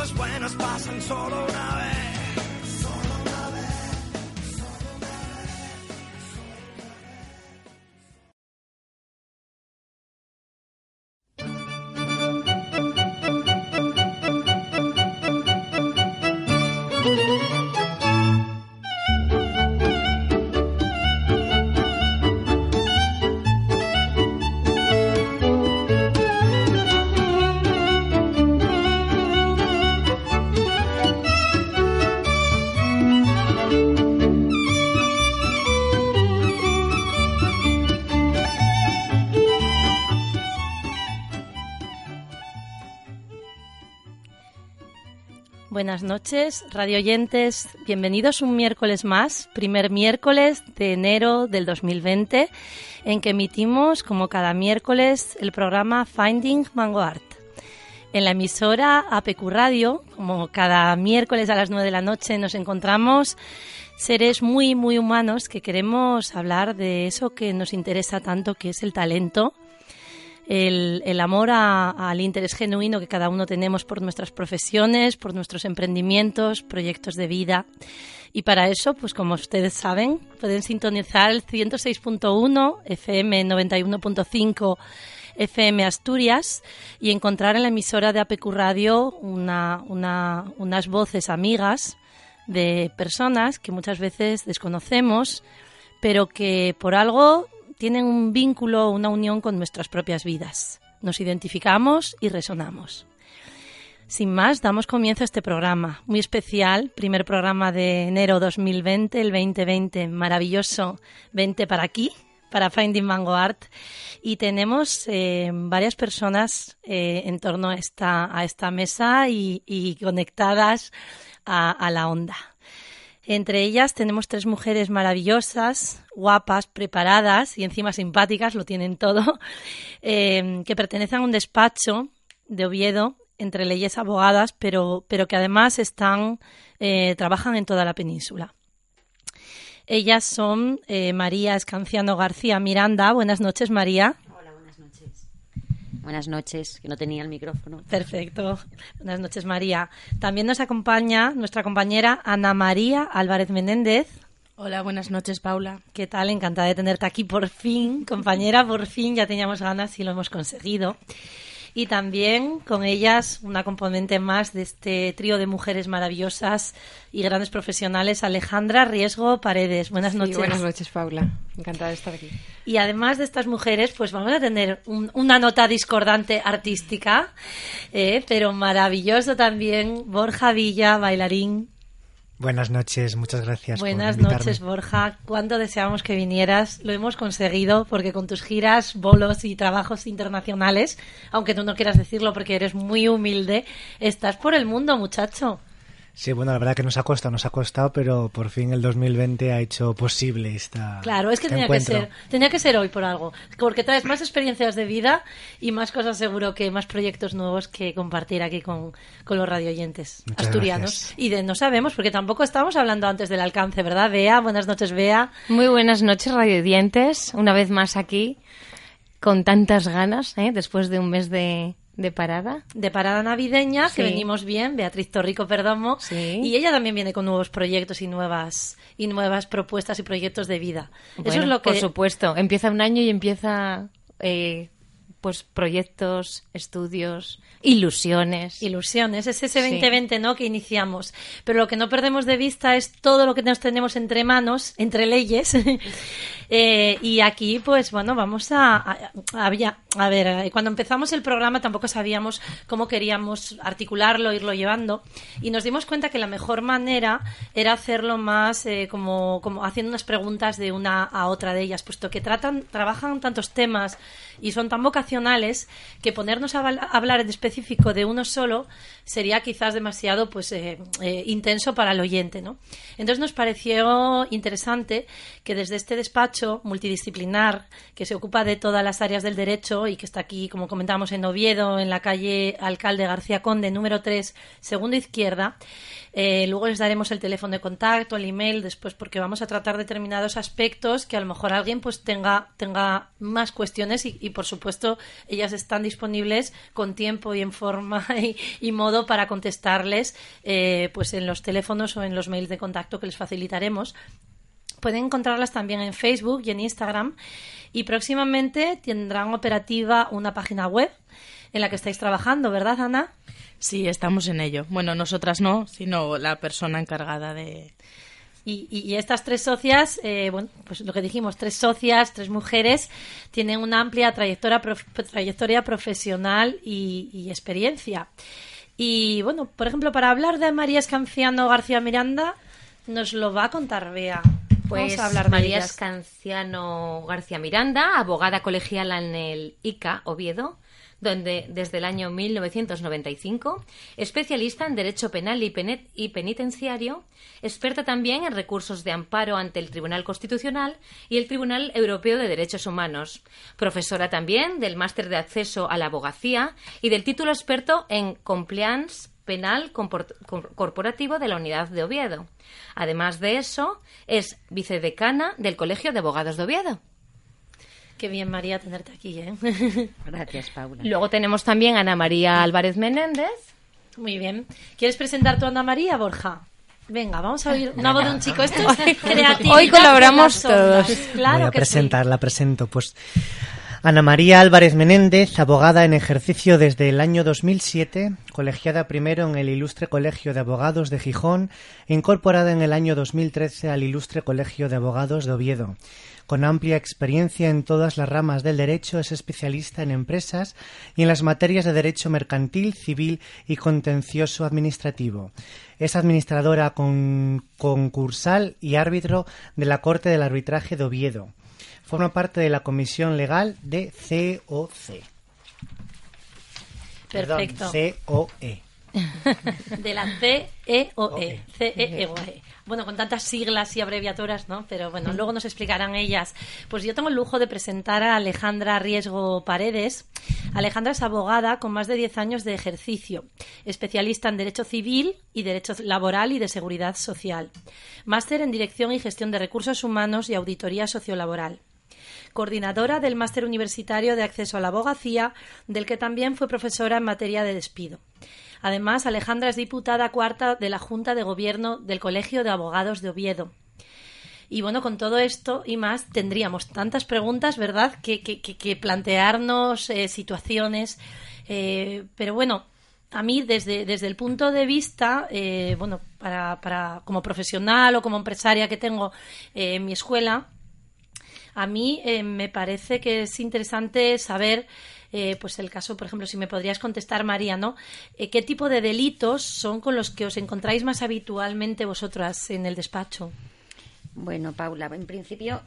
cosas buenas pasan solo una vez. Buenas noches, radio oyentes. Bienvenidos un miércoles más, primer miércoles de enero del 2020, en que emitimos, como cada miércoles, el programa Finding Mango Art. En la emisora APQ Radio, como cada miércoles a las 9 de la noche, nos encontramos seres muy, muy humanos que queremos hablar de eso que nos interesa tanto, que es el talento el, amor al interés genuino que cada uno tenemos por nuestras profesiones, por nuestros emprendimientos, proyectos de vida. Y para eso, pues como ustedes saben, pueden sintonizar el 106.1 FM 91.5 FM Asturias y encontrar en la emisora de APQ Radio una, unas voces amigas de personas que muchas veces desconocemos, pero que por algo tienen un vínculo, una unión con nuestras propias vidas. Nos identificamos y resonamos. Sin más, damos comienzo a este programa muy especial, primer programa de enero 2020, el 2020, maravilloso, 20 para aquí, para Finding Mango Art. Y tenemos eh, varias personas eh, en torno a esta, a esta mesa y, conectadas a la onda. Entre ellas tenemos tres mujeres maravillosas, guapas, preparadas y encima simpáticas, lo tienen todo, eh, que pertenecen a un despacho de Oviedo entre leyes abogadas, pero, pero que además están, eh, trabajan en toda la península. Ellas son eh, María Escanciano García Miranda. Buenas noches, María. Buenas noches, que no tenía el micrófono. Perfecto. Buenas noches, María. También nos acompaña nuestra compañera Ana María Álvarez Menéndez. Hola, buenas noches, Paula. ¿Qué tal? Encantada de tenerte aquí por fin, compañera, por fin. Ya teníamos ganas y lo hemos conseguido y también con ellas una componente más de este trío de mujeres maravillosas y grandes profesionales, Alejandra Riesgo Paredes. Buenas noches. buenas noches, Paula. Encantada de estar aquí. Y además de estas mujeres, pues vamos a tener una nota discordante artística, eh, pero maravilloso también, Borja Villa, bailarín Buenas noches, muchas gracias. Buenas noches, Borja. Cuánto deseamos que vinieras. Lo hemos conseguido porque con tus giras, bolos y trabajos internacionales, aunque tú no quieras decirlo porque eres muy humilde, estás por el mundo, muchacho. Sí, bueno, la verdad que nos ha costado, nos ha costado, pero por fin el 2020 ha hecho posible esta. Claro, es que este tenía que ser, tenía que ser hoy por algo, porque traes más experiencias de vida y más cosas seguro que más proyectos nuevos que compartir aquí con, con los radioyentes asturianos. Y de no sabemos, porque tampoco estábamos hablando antes del alcance, ¿verdad? Bea, buenas noches, Bea. Muy buenas noches, radioyentes, una vez más aquí, con tantas ganas, ¿eh? después de un mes de, de parada. De parada navideña, que venimos bien, Beatriz Torrico Perdomo. Y ella también viene con nuevos proyectos y nuevas, y nuevas propuestas y proyectos de vida. Eso es lo que. Por supuesto. Empieza un año y empieza. Eh, pues proyectos, estudios, ilusiones. Ilusiones, es ese 2020, ¿no? Que iniciamos. Pero lo que no perdemos de vista es todo lo que nos tenemos entre manos, entre leyes. Eh, y aquí, pues bueno, vamos a, a, a, ver, eh, cuando empezamos el programa tampoco sabíamos cómo queríamos articularlo, irlo llevando. Y nos dimos cuenta que la mejor manera era hacerlo más eh, como, como haciendo unas preguntas de una a otra de ellas, puesto que tratan, trabajan tantos temas y son tan vocacionales que ponernos a hablar en específico de uno solo sería quizás demasiado pues eh, eh, intenso para el oyente, ¿no? Entonces nos pareció interesante que desde este despacho multidisciplinar que se ocupa de todas las áreas del derecho y que está aquí, como comentamos, en Oviedo, en la calle Alcalde García Conde, número 3, segundo izquierda, eh, luego les daremos el teléfono de contacto, el email, después porque vamos a tratar determinados aspectos que a lo mejor alguien pues tenga, tenga más cuestiones y, por supuesto ellas están disponibles con tiempo y en forma y, modo para contestarles eh, pues en los teléfonos o en los mails de contacto que les facilitaremos. Pueden encontrarlas también en Facebook y en Instagram y próximamente tendrán operativa una página web en la que estáis trabajando, ¿verdad, Ana? Sí, estamos en ello. Bueno, nosotras no, sino la persona encargada de... Y, estas tres socias, eh, bueno, pues lo que dijimos, tres socias, tres mujeres, tienen una amplia trayectoria, trayectoria profesional y, experiencia. Y bueno, por ejemplo, para hablar de María Escanciano García Miranda, nos lo va a contar Bea. Pues a hablar María Escanciano García Miranda, abogada colegial en el ICA Oviedo, donde desde el año 1995, especialista en Derecho Penal y, Penitenciario, experta también en recursos de amparo ante el Tribunal Constitucional y el Tribunal Europeo de Derechos Humanos, profesora también del Máster de Acceso a la Abogacía y del título experto en Compliance Penal Corporativo de la Unidad de Oviedo. Además de eso, es vicedecana del Colegio de Abogados de Oviedo. Qué bien, María, tenerte aquí. ¿eh? Gracias, Paula. Luego tenemos también a Ana María Álvarez Menéndez. Muy bien. ¿Quieres presentar tu Ana María, Borja? Venga, vamos a oír una voz de un chico. Esto es creativo. Hoy colaboramos todos. Claro Voy a presentar, la presento. Pues Ana María Álvarez Menéndez, abogada en ejercicio desde el año 2007, colegiada primero en el Ilustre Colegio de Abogados de Gijón e incorporada en el año 2013 al Ilustre Colegio de Abogados de Oviedo. Con amplia experiencia en todas las ramas del derecho, es especialista en empresas y en las materias de derecho mercantil, civil y contencioso administrativo. Es administradora concursal y árbitro de la Corte del Arbitraje de Oviedo. Forma parte de la Comisión Legal de COC. Perfecto. COE. de la CEOE. CEOE. Bueno, con tantas siglas y abreviaturas, ¿no? Pero bueno, luego nos explicarán ellas. Pues yo tengo el lujo de presentar a Alejandra Riesgo Paredes. Alejandra es abogada con más de 10 años de ejercicio, especialista en Derecho Civil y Derecho Laboral y de Seguridad Social. Máster en Dirección y Gestión de Recursos Humanos y Auditoría Sociolaboral coordinadora del Máster Universitario de Acceso a la Abogacía, del que también fue profesora en materia de despido. Además, Alejandra es diputada cuarta de la Junta de Gobierno del Colegio de Abogados de Oviedo. Y bueno, con todo esto y más tendríamos tantas preguntas, ¿verdad?, que, plantearnos eh, situaciones. Eh, pero bueno, a mí desde, desde el punto de vista, eh, bueno, para, para, como profesional o como empresaria que tengo en mi escuela, a mí me parece que es interesante saber eh, pues el caso, por ejemplo, si me podrías contestar, María, ¿no? Eh, ¿Qué tipo de delitos son con los que os encontráis más habitualmente vosotras en el despacho? Bueno, Paula, en principio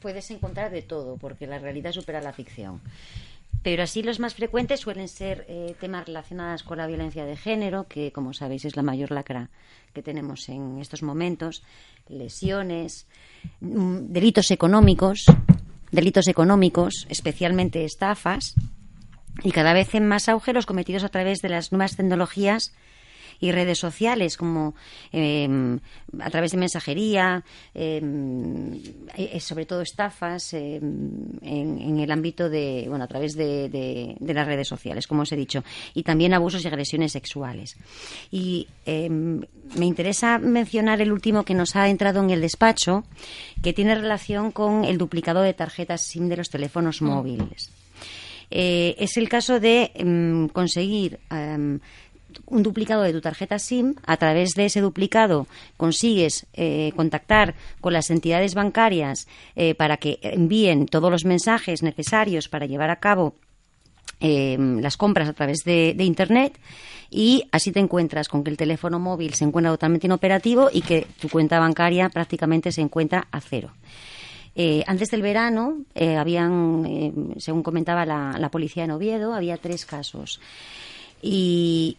puedes encontrar de todo, porque la realidad supera la ficción. Pero así los más frecuentes suelen ser eh, temas relacionados con la violencia de género, que como sabéis es la mayor lacra que tenemos en estos momentos, lesiones, mm, delitos económicos, delitos económicos, especialmente estafas, y cada vez en más auge los cometidos a través de las nuevas tecnologías y redes sociales como em, a través de mensajería, em, eh, sobre todo estafas em, en, el ámbito de, bueno, a través de, las redes sociales, como os he dicho, y también abusos y agresiones sexuales. Y me interesa mencionar el último que nos ha entrado en el despacho, que tiene relación con el duplicado de tarjetas SIM de los teléfonos mm. móviles. Eh, es el caso de conseguir un duplicado de tu tarjeta SIM. A través de ese duplicado consigues eh, contactar con las entidades bancarias eh, para que envíen todos los mensajes necesarios para llevar a cabo em, las compras a través de, Internet y así te encuentras con que el teléfono móvil se encuentra totalmente inoperativo y que tu cuenta bancaria prácticamente se encuentra a cero. Eh, antes del verano, eh, habían, eh, según comentaba la, policía en Oviedo, había tres casos. Y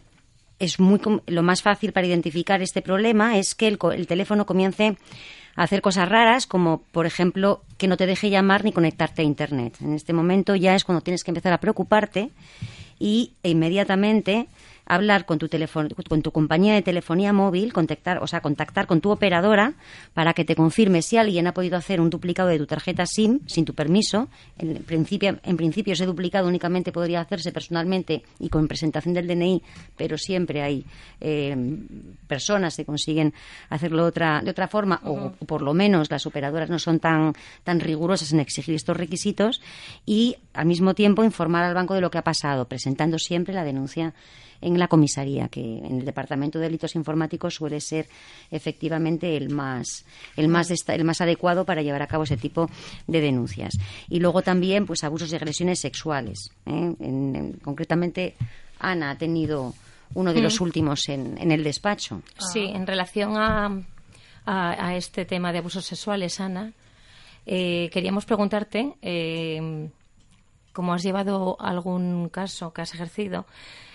es muy lo más fácil para identificar este problema es que el, teléfono comience a hacer cosas raras, como por ejemplo que no te deje llamar ni conectarte a Internet. En este momento ya es cuando tienes que empezar a preocuparte y e inmediatamente hablar con tu teléfono, con tu compañía de telefonía móvil, contactar, o sea, contactar con tu operadora para que te confirme si alguien ha podido hacer un duplicado de tu tarjeta SIM sin tu permiso. En principio, en principio ese duplicado únicamente podría hacerse personalmente y con presentación del DNI, pero siempre hay eh, personas que consiguen hacerlo otra, de otra forma, o, por lo menos las operadoras no son tan, tan rigurosas en exigir estos requisitos, y al mismo tiempo informar al banco de lo que ha pasado, presentando siempre la denuncia en la comisaría, que en el Departamento de Delitos Informáticos suele ser efectivamente el más, el más, el más adecuado para llevar a cabo ese tipo de denuncias. Y luego también, pues, abusos y agresiones sexuales. ¿eh? concretamente, Ana ha tenido uno de los mm. últimos en, el despacho. Sí, en relación a, a, este tema de abusos sexuales, Ana, eh, queríamos preguntarte eh, cómo has llevado algún caso que has ejercido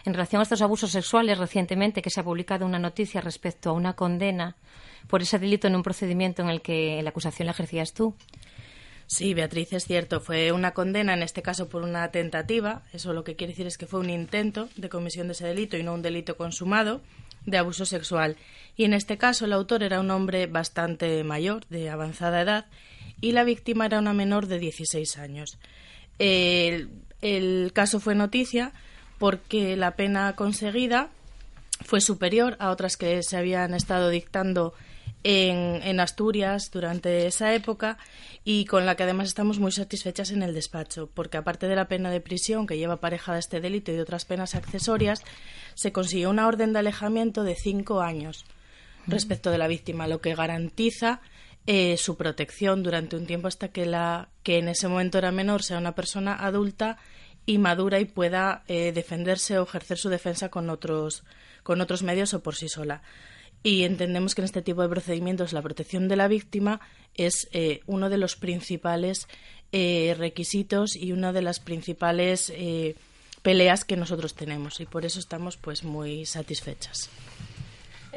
en relación a estos abusos sexuales recientemente que se ha publicado una noticia respecto a una condena por ese delito en un procedimiento en el que la acusación la ejercías tú. Sí, Beatriz, es cierto. Fue una condena, en este caso por una tentativa. Eso lo que quiere decir es que fue un intento de comisión de ese delito y no un delito consumado de abuso sexual. Y en este caso el autor era un hombre bastante mayor, de avanzada edad, y la víctima era una menor de 16 años. El, caso fue noticia porque la pena conseguida fue superior a otras que se habían estado dictando en, Asturias durante esa época y con la que además estamos muy satisfechas en el despacho, porque aparte de la pena de prisión que lleva aparejada este delito y de otras penas accesorias, se consiguió una orden de alejamiento de cinco años respecto de la víctima, lo que garantiza eh, su protección durante un tiempo hasta que la que en ese momento era menor sea una persona adulta y madura y pueda eh, defenderse o ejercer su defensa con otros con otros medios o por sí sola y entendemos que en este tipo de procedimientos la protección de la víctima es eh, uno de los principales eh, requisitos y una de las principales eh, peleas que nosotros tenemos y por eso estamos pues muy satisfechas.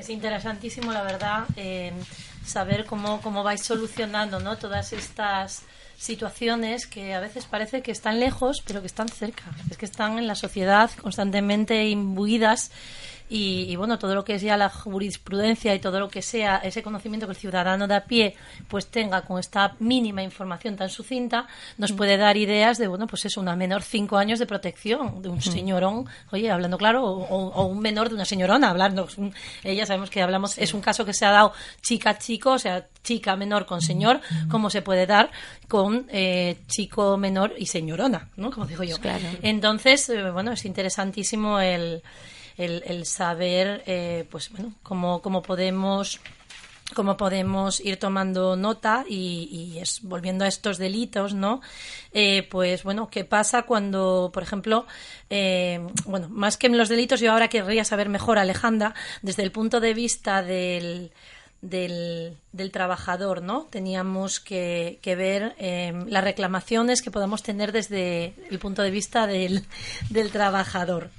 Es interesantísimo, la verdad, saber cómo, cómo vais solucionando ¿no? todas estas situaciones que a veces parece que están lejos, pero que están cerca. Es que están en la sociedad constantemente imbuidas y, bueno, todo lo que es ya la jurisprudencia y todo lo que sea ese conocimiento que el ciudadano de a pie pues tenga con esta mínima información tan sucinta, nos mm. puede dar ideas de, bueno, pues es una menor cinco años de protección de un mm. señorón, oye, hablando claro, o, un menor de una señorona, hablando. Ella sabemos que hablamos, es un caso que se ha dado chica-chico, o sea, chica menor con señor, mm. como se puede dar con eh, chico menor y señorona, ¿no? Como digo yo. Claro. Entonces, eh, bueno, es interesantísimo el el, saber, eh, pues bueno, cómo, cómo podemos cómo podemos ir tomando nota y, es, volviendo a estos delitos, ¿no? Eh, pues bueno, ¿qué pasa cuando, por ejemplo, eh, bueno, más que en los delitos, yo ahora querría saber mejor, Alejandra, desde el punto de vista del, del, trabajador, ¿no? Teníamos que, ver las reclamaciones que podamos tener desde el punto de vista del, del trabajador.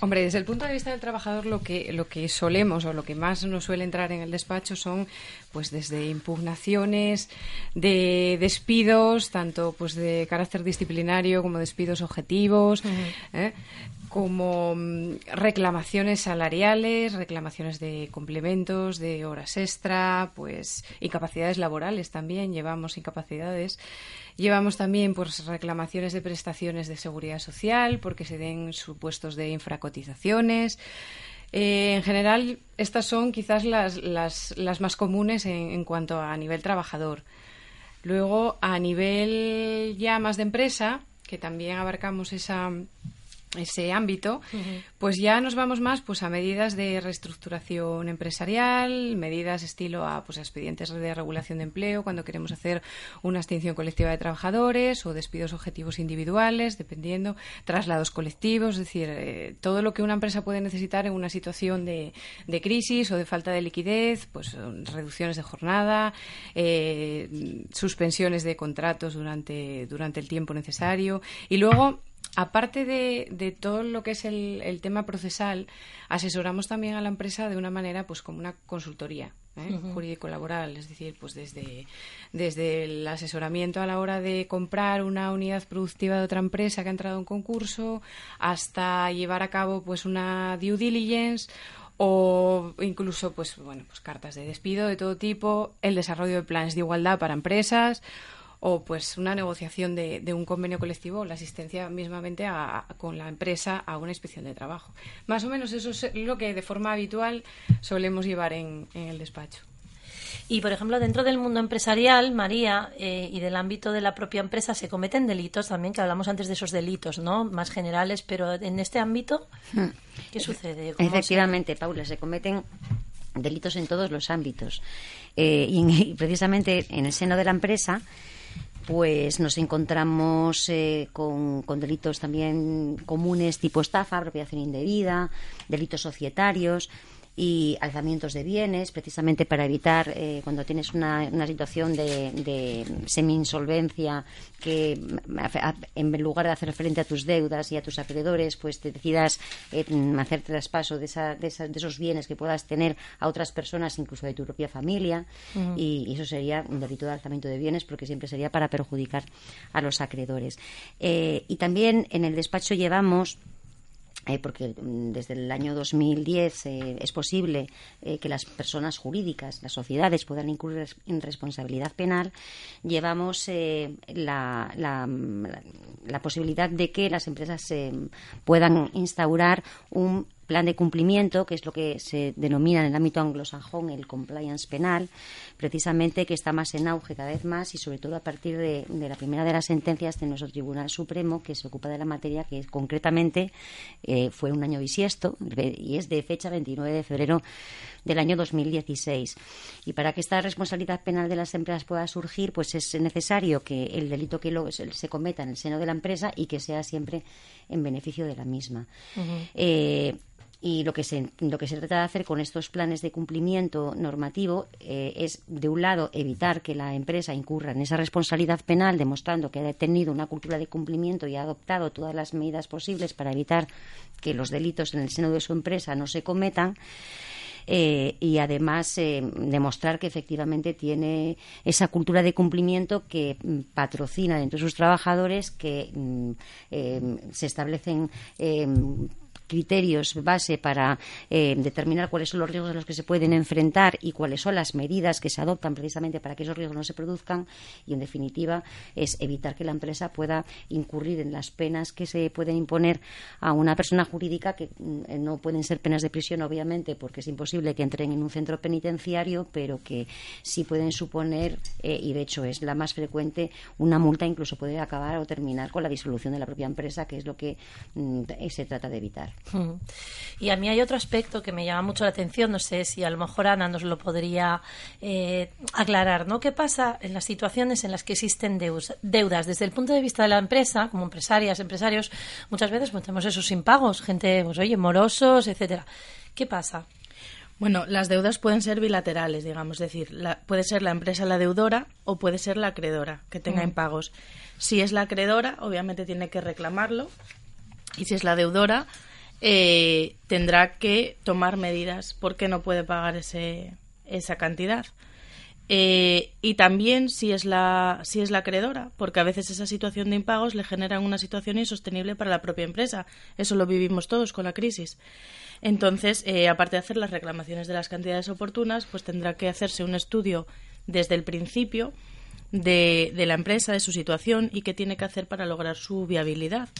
Hombre, desde el punto de vista del trabajador, lo que, lo que solemos o lo que más nos suele entrar en el despacho son, pues, desde impugnaciones de despidos, tanto pues de carácter disciplinario como despidos objetivos, ¿eh? Como mm, reclamaciones salariales, reclamaciones de complementos, de horas extra, pues incapacidades laborales también, llevamos incapacidades. Llevamos también pues, reclamaciones de prestaciones de seguridad social porque se den supuestos de infracotizaciones. Eh, en general, estas son quizás las, las, las más comunes en, en, cuanto a nivel trabajador. Luego, a nivel ya más de empresa, que también abarcamos esa, ese ámbito, pues ya nos vamos más pues a medidas de reestructuración empresarial, medidas estilo a pues expedientes de regulación de empleo cuando queremos hacer una extinción colectiva de trabajadores o despidos objetivos individuales, dependiendo, traslados colectivos, es decir, eh, todo lo que una empresa puede necesitar en una situación de, de crisis o de falta de liquidez, pues reducciones de jornada, eh, suspensiones de contratos durante, durante el tiempo necesario. Y luego aparte de, todo lo que es el, tema procesal, asesoramos también a la empresa de una manera, pues como una consultoría. ¿eh? jurídico-laboral, es decir, pues desde, desde el asesoramiento a la hora de comprar una unidad productiva de otra empresa que ha entrado en concurso, hasta llevar a cabo pues una due diligence o incluso pues bueno pues cartas de despido de todo tipo el desarrollo de planes de igualdad para empresas o pues una negociación de, de un convenio colectivo o la asistencia mismamente con la empresa a una inspección de trabajo. Más o menos eso es lo que de forma habitual solemos llevar en, el despacho. Y, por ejemplo, dentro del mundo empresarial, María, eh, y del ámbito de la propia empresa, se cometen delitos también, que hablamos antes de esos delitos, ¿no? Más generales, pero en este ámbito, hmm. ¿qué sucede? Efectivamente, Paula, se cometen delitos en todos los ámbitos. Eh, y, precisamente en el seno de la empresa pues nos encontramos eh, con, delitos también comunes tipo estafa, apropiación indebida, delitos societarios y alzamientos de bienes, precisamente para evitar, eh, cuando tienes una, situación de, semi-insolvencia, que en lugar de hacer frente a tus deudas y a tus acreedores, pues te decidas eh, hacer traspaso de, de, esos bienes que puedas tener a otras personas, incluso de tu propia familia, y, eso sería un delito de alzamiento de bienes, porque siempre sería para perjudicar a los acreedores. Eh, y también en el despacho llevamos eh, porque mm, desde el año 2010 eh, es posible eh, que las personas jurídicas, las sociedades, puedan incurrir en responsabilidad penal, llevamos la, la, posibilidad de que las empresas puedan instaurar un plan de cumplimiento, que es lo que se denomina en el ámbito anglosajón el compliance penal, precisamente que está más en auge cada vez más y sobre todo a partir de, la primera de las sentencias de nuestro Tribunal Supremo que se ocupa de la materia, que concretamente eh, fue un año bisiesto y es de fecha 29 de febrero del año 2016. Y para que esta responsabilidad penal de las empresas pueda surgir, pues es necesario que el delito que se cometa en el seno de la empresa y que sea siempre en beneficio de la misma. Y lo que, se, lo que se trata de hacer con estos planes de cumplimiento normativo eh, es, de un lado, evitar que la empresa incurra en esa responsabilidad penal, demostrando que ha tenido una cultura de cumplimiento y ha adoptado todas las medidas posibles para evitar que los delitos en el seno de su empresa no se cometan. Eh, y además eh, demostrar que efectivamente tiene esa cultura de cumplimiento que mm, patrocina dentro de sus trabajadores, que mm, se establecen criterios base para eh, determinar cuáles son los riesgos a los que se pueden enfrentar y cuáles son las medidas que se adoptan precisamente para que esos riesgos no se produzcan y, en definitiva, es evitar que la empresa pueda incurrir en las penas que se pueden imponer a una persona jurídica que mm, no pueden ser penas de prisión, obviamente, porque es imposible que entren en un centro penitenciario, pero que sí pueden suponer, eh, y de hecho es la más frecuente, una multa incluso puede acabar o terminar con la disolución de la propia empresa, que es lo que mm, se trata de evitar. Y a mí hay otro aspecto que me llama mucho la atención, no sé si a lo mejor Ana nos lo podría eh, aclarar, ¿no? ¿Qué pasa en las situaciones en las que existen deudas? Desde el punto de vista de la empresa, como empresarias, empresarios, muchas veces pues, tenemos esos impagos, gente, pues oye, morosos, etcétera. ¿Qué pasa? Bueno, las deudas pueden ser bilaterales, digamos, es decir, puede ser la empresa la deudora o puede ser la acreedora que tenga impagos. Si es la acreedora, obviamente tiene que reclamarlo y si es la deudora, eh, tendrá que tomar medidas porque no puede pagar ese, esa cantidad. Eh, y también si es la si es la acreedora, porque a veces esa situación de impagos le genera una situación insostenible para la propia empresa. Eso lo vivimos todos con la crisis. Entonces, eh, aparte de hacer las reclamaciones de las cantidades oportunas, pues tendrá que hacerse un estudio desde el principio de, de la empresa, de su situación y qué tiene que hacer para lograr su viabilidad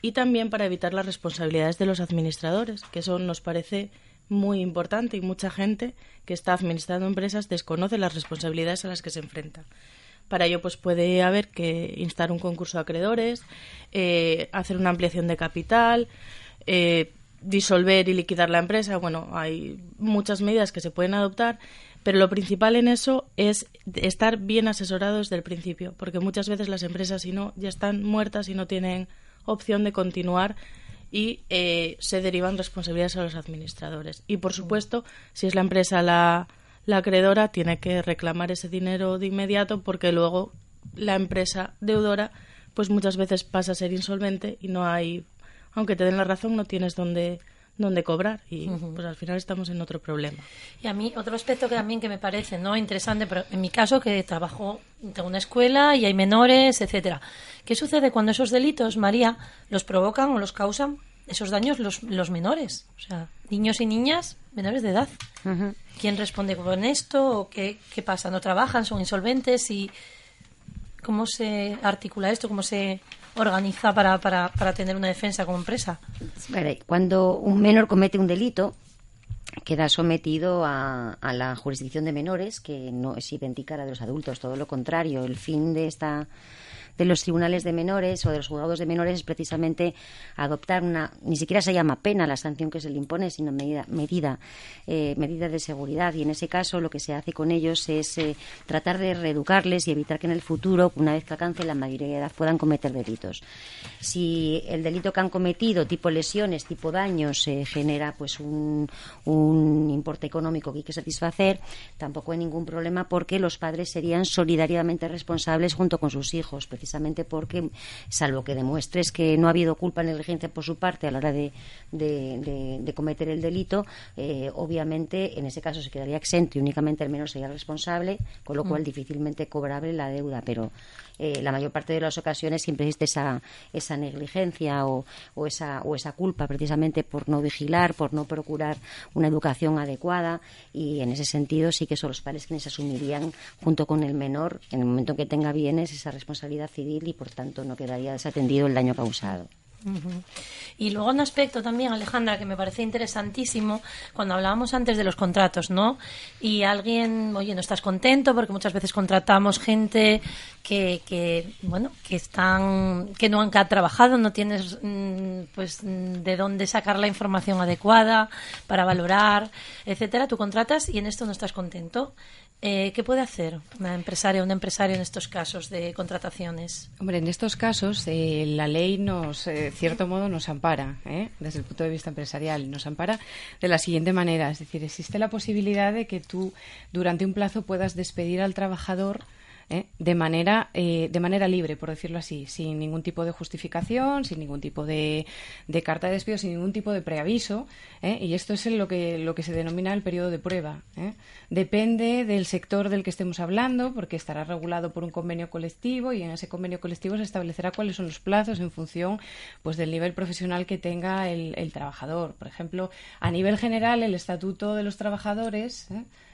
y también para evitar las responsabilidades de los administradores, que eso nos parece muy importante y mucha gente que está administrando empresas desconoce las responsabilidades a las que se enfrenta. Para ello, pues puede haber que instar un concurso de acreedores, eh, hacer una ampliación de capital, eh, disolver y liquidar la empresa. Bueno, hay muchas medidas que se pueden adoptar, pero lo principal en eso es estar bien asesorados desde el principio, porque muchas veces las empresas, si no, ya están muertas y no tienen opción de continuar y eh, se derivan responsabilidades a los administradores. Y, por supuesto, si es la empresa la, la acreedora, tiene que reclamar ese dinero de inmediato porque luego la empresa deudora pues muchas veces pasa a ser insolvente y no hay, aunque te den la razón, no tienes dónde donde cobrar y pues al final estamos en otro problema. Y a mí otro aspecto que también que me parece no interesante, pero en mi caso que trabajo tengo una escuela y hay menores, etcétera. ¿Qué sucede cuando esos delitos, María, los provocan o los causan esos daños los, los menores, o sea, niños y niñas menores de edad? ¿Quién responde con esto o qué, qué pasa? ¿No trabajan? ¿Son insolventes? y ¿Cómo se articula esto? ¿Cómo se organiza para, para, para tener una defensa como empresa? Cuando un menor comete un delito, queda sometido a, a, la jurisdicción de menores, que no es idéntica a la de los adultos, todo lo contrario. El fin de esta de los tribunales de menores o de los juzgados de menores es precisamente adoptar una, ni siquiera se llama pena la sanción que se le impone, sino medida, medida, eh, medida de seguridad. Y en ese caso lo que se hace con ellos es eh, tratar de reeducarles y evitar que en el futuro, una vez que alcancen la mayoría de edad, puedan cometer delitos. Si el delito que han cometido, tipo lesiones, tipo daños, se genera pues un, un importe económico que hay que satisfacer, tampoco hay ningún problema porque los padres serían solidariamente responsables junto con sus hijos, porque, salvo que demuestres que no ha habido culpa negligencia por su parte a la hora de, de, cometer el delito, eh, obviamente en ese caso se quedaría exento y únicamente el menor sería responsable, con lo cual mm. difícilmente cobrable la deuda. Pero eh, la mayor parte de las ocasiones siempre existe esa, esa negligencia o, o, esa, o esa culpa precisamente por no vigilar, por no procurar una educación adecuada y en ese sentido sí que son los padres quienes asumirían junto con el menor en el momento en que tenga bienes esa responsabilidad civil y por tanto no quedaría desatendido el daño causado. Y luego un aspecto también, Alejandra, que me parece interesantísimo, cuando hablábamos antes de los contratos, ¿no? Y alguien, oye, no estás contento porque muchas veces contratamos gente que, que bueno, que están, que no han trabajado, no tienes, mm, pues, de dónde sacar la información adecuada para valorar, etcétera. Tú contratas y en esto no estás contento. Eh, ¿Qué puede hacer una empresaria o un empresario en estos casos de contrataciones? Hombre, en estos casos eh, la ley nos, de cierto modo, nos ampara, ¿eh? desde el punto de vista empresarial, nos ampara de la siguiente manera, es decir, existe la posibilidad de que tú durante un plazo puedas despedir al trabajador ¿eh? de, manera, eh, de manera libre, por decirlo así, sin ningún tipo de justificación, sin ningún tipo de, de carta de despido, sin ningún tipo de preaviso. ¿eh? Y esto es lo que, lo que se denomina el periodo de prueba. Depende del sector del que estemos hablando, porque estará regulado por un convenio colectivo y en ese convenio colectivo se establecerá cuáles son los plazos en función pues, del nivel profesional que tenga el, el trabajador. Por ejemplo, a nivel general, el Estatuto de los Trabajadores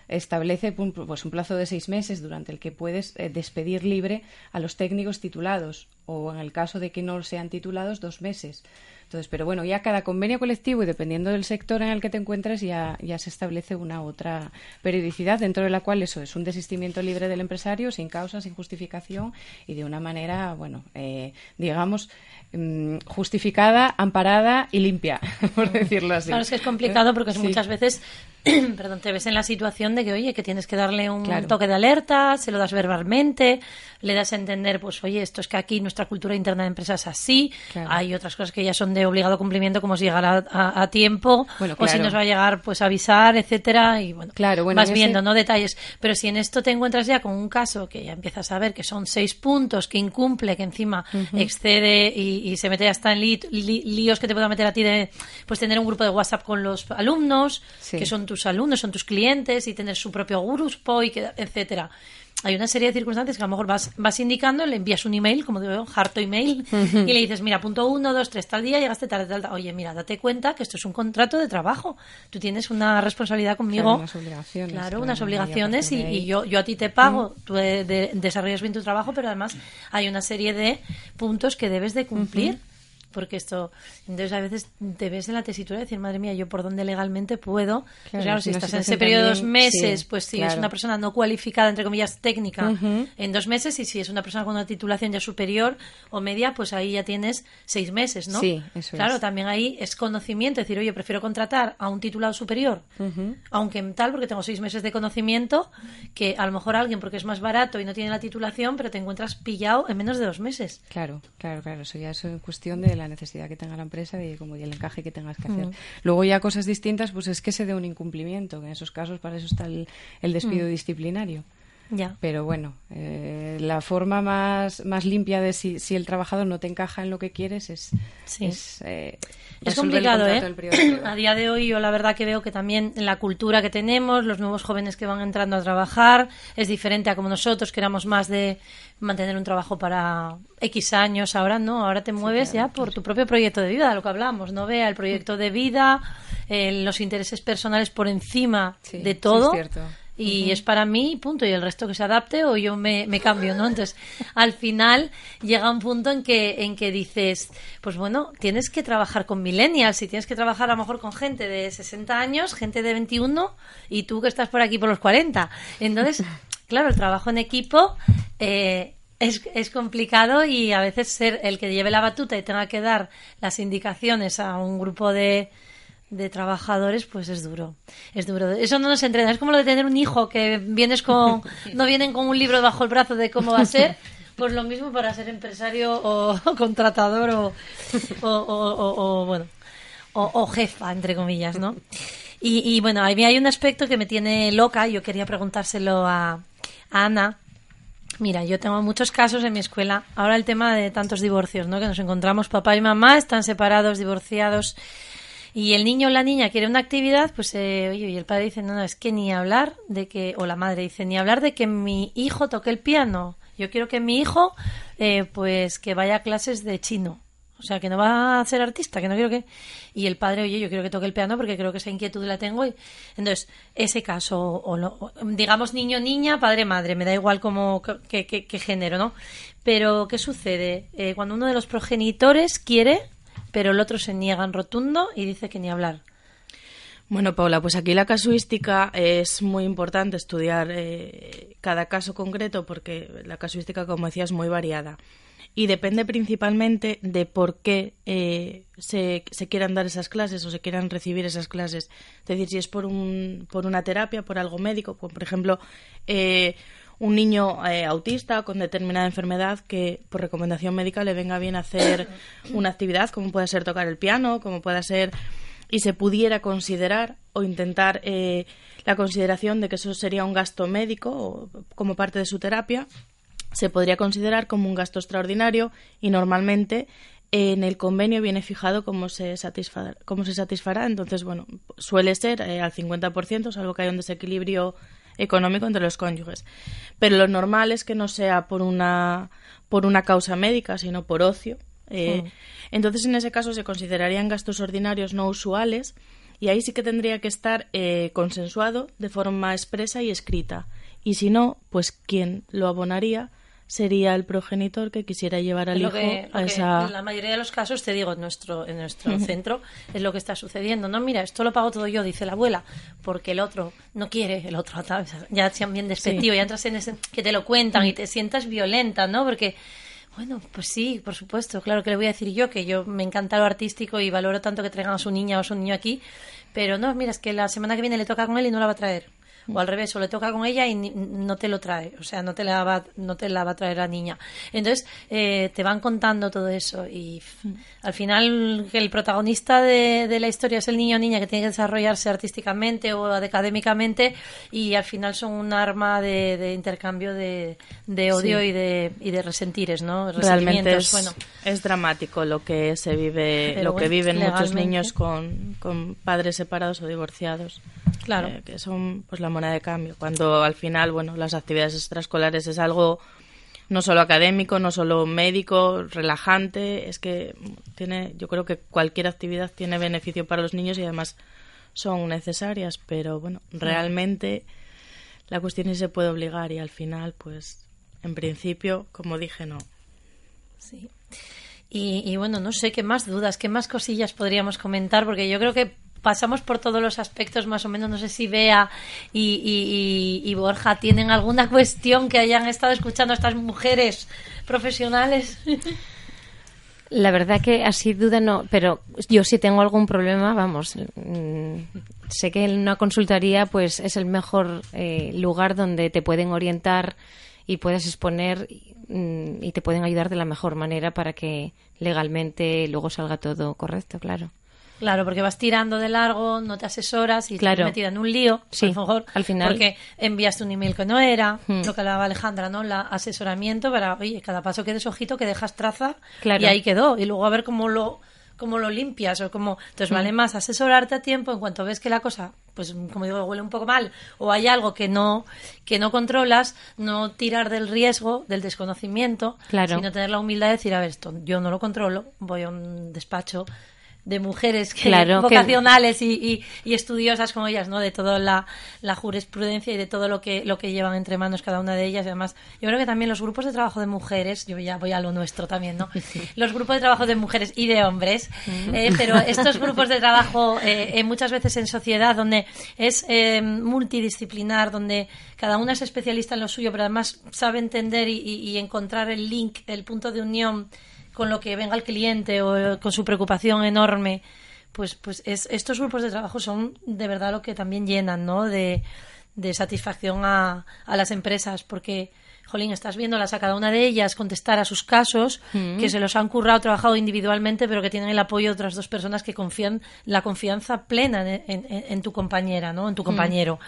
establece pues, un plazo de seis meses durante el que puedes eh, despedir libre a los técnicos titulados o en el caso de que no sean titulados dos meses. Entonces, pero bueno, ya cada convenio colectivo y dependiendo del sector en el que te encuentres ya, ya se establece una otra periodicidad dentro de la cual eso es un desistimiento libre del empresario sin causa, sin justificación y de una manera, bueno, eh, digamos, mm, justificada, amparada y limpia, por decirlo así. Claro, es que es complicado porque muchas veces perdón, te ves en la situación de que, oye, que tienes que darle un toque de alerta, se lo das verbalmente, le das a entender, pues, oye, esto es que aquí nuestra cultura interna de empresa es así, hay otras cosas que ya son de obligado cumplimiento, como si llegara a, tiempo, o si nos va a llegar, pues, avisar, etcétera, y bueno, claro, vas viendo, ¿no? Detalles. Pero si en esto te encuentras ya con un caso que ya empiezas a ver que son seis puntos, que incumple, que encima excede y, se mete hasta en líos que te pueda meter a ti de, pues, tener un grupo de WhatsApp con los alumnos, que son tus alumnos, son tus clientes y tener su propio grupo y que, etcétera hay una serie de circunstancias que a lo mejor vas, vas indicando, le envías un email, como digo, harto email, y le dices, mira, punto uno, dos, tres, tal día, llegaste tarde, tal, tal. Oye, mira, date cuenta que esto es un contrato de trabajo. Tú tienes una responsabilidad conmigo. Claro, unas obligaciones. Claro, unas obligaciones y, yo, yo a ti te pago, tú desarrollas bien tu trabajo, pero además hay una serie de puntos que debes de cumplir porque esto, entonces a veces te ves en la tesitura de decir, madre mía, yo por dónde legalmente puedo. Pues claro, si estás en ese periodo de dos meses, pues si es una persona no cualificada, entre comillas, técnica, en dos meses, y si es una persona con una titulación ya superior o media, pues ahí ya tienes seis meses, ¿no? Sí, eso Claro, también ahí es conocimiento, decir, oye, prefiero contratar a un titulado superior, aunque tal, porque tengo seis meses de conocimiento, que a lo mejor alguien, porque es más barato y no tiene la titulación, pero te encuentras pillado en menos de dos meses. Claro, claro, claro, eso ya es cuestión de la la necesidad que tenga la empresa y como el encaje que tengas que hacer. Luego ya cosas distintas, pues es que se dé un incumplimiento, en esos casos para eso está el, despido disciplinario. Ya. Pero bueno, eh, la forma más, más limpia de si, si, el trabajador no te encaja en lo que quieres es, sí. es, eh, es complicado, ¿eh? A día de hoy yo la verdad que veo que también la cultura que tenemos, los nuevos jóvenes que van entrando a trabajar, es diferente a como nosotros, que éramos más de mantener un trabajo para X años, ahora no, ahora te mueves ya por tu propio proyecto de vida, de lo que hablamos, no vea el proyecto de vida, eh, los intereses personales por encima de todo. Y es para mí, punto, y el resto que se adapte o yo me, me, cambio, ¿no? Entonces, al final llega un punto en que, en que dices, pues bueno, tienes que trabajar con millennials y tienes que trabajar a lo mejor con gente de 60 años, gente de 21 y tú que estás por aquí por los 40. Entonces, claro, el trabajo en equipo eh, es, es, complicado y a veces ser el que lleve la batuta y tenga que dar las indicaciones a un grupo de, de trabajadores, pues es duro. Es duro. Eso no nos entrena. Es como lo de tener un hijo que vienes con, no vienen con un libro bajo el brazo de cómo va a ser. Pues lo mismo para ser empresario o, contratador o, o, bueno, o, jefa, entre comillas, ¿no? Y, y bueno, a mí hay un aspecto que me tiene loca. Yo quería preguntárselo a, a Ana, Mira, yo tengo muchos casos en mi escuela. Ahora el tema de tantos divorcios, ¿no? Que nos encontramos papá y mamá, están separados, divorciados, y el niño o la niña quiere una actividad, pues eh, oye, y el padre dice, no, no, es que ni hablar de que, o la madre dice, ni hablar de que mi hijo toque el piano. Yo quiero que mi hijo, eh, pues que vaya a clases de chino. O sea, que no va a ser artista, que no quiero que... Y el padre, oye, yo quiero que toque el piano porque creo que esa inquietud la tengo. Y... Entonces, ese caso, o, digamos niño, niña, padre, madre, me da igual como qué, género, ¿no? Pero, ¿qué sucede? Eh, cuando uno de los progenitores quiere, pero el otro se niega en rotundo y dice que ni hablar. Bueno, Paula, pues aquí la casuística es muy importante estudiar eh, cada caso concreto porque la casuística, como decía, es muy variada y depende principalmente de por qué eh, se, quieran dar esas clases o se quieran recibir esas clases. Es decir, si es por, un, por una terapia, por algo médico, por ejemplo, eh, un niño eh, autista con determinada enfermedad que por recomendación médica le venga bien hacer una actividad como puede ser tocar el piano, como pueda ser y se pudiera considerar o intentar la consideración de que eso sería un gasto médico como parte de su terapia se podría considerar como un gasto extraordinario y normalmente en el convenio viene fijado cómo se, satisfará, cómo se satisfará. Entonces, bueno, suele ser eh, al 50%, salvo que haya un desequilibrio económico entre los cónyuges. Pero lo normal es que no sea por una, por una causa médica, sino por ocio. Eh. Entonces, en ese caso se considerarían gastos ordinarios no usuales y ahí sí que tendría que estar eh, consensuado de forma expresa y escrita. Y si no, pues quien lo abonaría sería el progenitor que quisiera llevar al hijo a esa... En la mayoría de los casos, te digo, en nuestro, en nuestro centro es lo que está sucediendo. No, mira, esto lo pago todo yo, dice la abuela, porque el otro no quiere, el otro ya sean bien despectivo, ya entras en ese... que te lo cuentan y te sientas violenta, ¿no? Porque... Bueno, pues sí, por supuesto, claro que le voy a decir yo que yo me encanta lo artístico y valoro tanto que traigan a su niña o a su niño aquí, pero no, mira, es que la semana que viene le toca con él y no la va a traer o al revés, o le toca con ella y no te lo trae, o sea, no te la va, no te la va a traer la niña. Entonces, eh, te van contando todo eso y al final el protagonista de, de, la historia es el niño o niña que tiene que desarrollarse artísticamente o académicamente y al final son un arma de, intercambio de, odio y, de, y de resentires, ¿no? Realmente es, bueno. es dramático lo que se vive, lo que viven muchos niños con, con padres separados o divorciados. Claro. Eh, que son pues la moneda de cambio. Cuando al final, bueno, las actividades extraescolares es algo no solo académico, no solo médico, relajante, es que tiene, yo creo que cualquier actividad tiene beneficio para los niños y además son necesarias, pero bueno, realmente la cuestión es si se puede obligar y al final, pues, en principio, como dije, no. Sí. Y, y, bueno, no sé qué más dudas, qué más cosillas podríamos comentar, porque yo creo que pasamos por todos los aspectos más o menos. No sé si Bea y, Borja tienen alguna cuestión que hayan estado escuchando estas mujeres profesionales. La verdad que así duda no, pero yo si tengo algún problema, vamos, mm, sé que en una consultoría pues es el mejor eh, lugar donde te pueden orientar y puedes exponer mm, y te pueden ayudar de la mejor manera para que legalmente luego salga todo correcto, claro. Claro, porque vas tirando de largo, no te asesoras y Claro. estás metida en un lío, Sí, a lo mejor, al final. porque enviaste un email que no era, Hmm. lo que hablaba Alejandra, ¿no? La asesoramiento para, oye, cada paso que des ojito, que dejas traza Claro. y ahí quedó. Y luego a ver cómo lo cómo lo limpias o cómo entonces Hmm. vale más asesorarte a tiempo en cuanto ves que la cosa pues como digo huele un poco mal o hay algo que no que no controlas no tirar del riesgo del desconocimiento Claro. sino tener la humildad de decir a ver esto yo no lo controlo voy a un despacho de mujeres que, Claro, que- vocacionales y, y- y estudiosas como ellas, ¿no? De toda la, la jurisprudencia y de todo lo que, lo que llevan entre manos cada una de ellas. Y además, yo creo que también los grupos de trabajo de mujeres, yo ya voy a lo nuestro también, ¿no? Los grupos de trabajo de mujeres y de hombres, eh, pero estos grupos de trabajo eh, eh, muchas veces en sociedad donde es eh, multidisciplinar, donde cada una es especialista en lo suyo, pero además sabe entender y- y encontrar el link, el punto de unión con lo que venga el cliente o con su preocupación enorme, pues, pues es, estos grupos de trabajo son de verdad lo que también llenan, ¿no? De, de satisfacción a, a las empresas, porque, jolín, estás viéndolas a cada una de ellas contestar a sus casos, que se los han currado, trabajado individualmente, pero que tienen el apoyo de otras dos personas que confían, la confianza plena en, en- en tu compañera, ¿no? En tu compañero.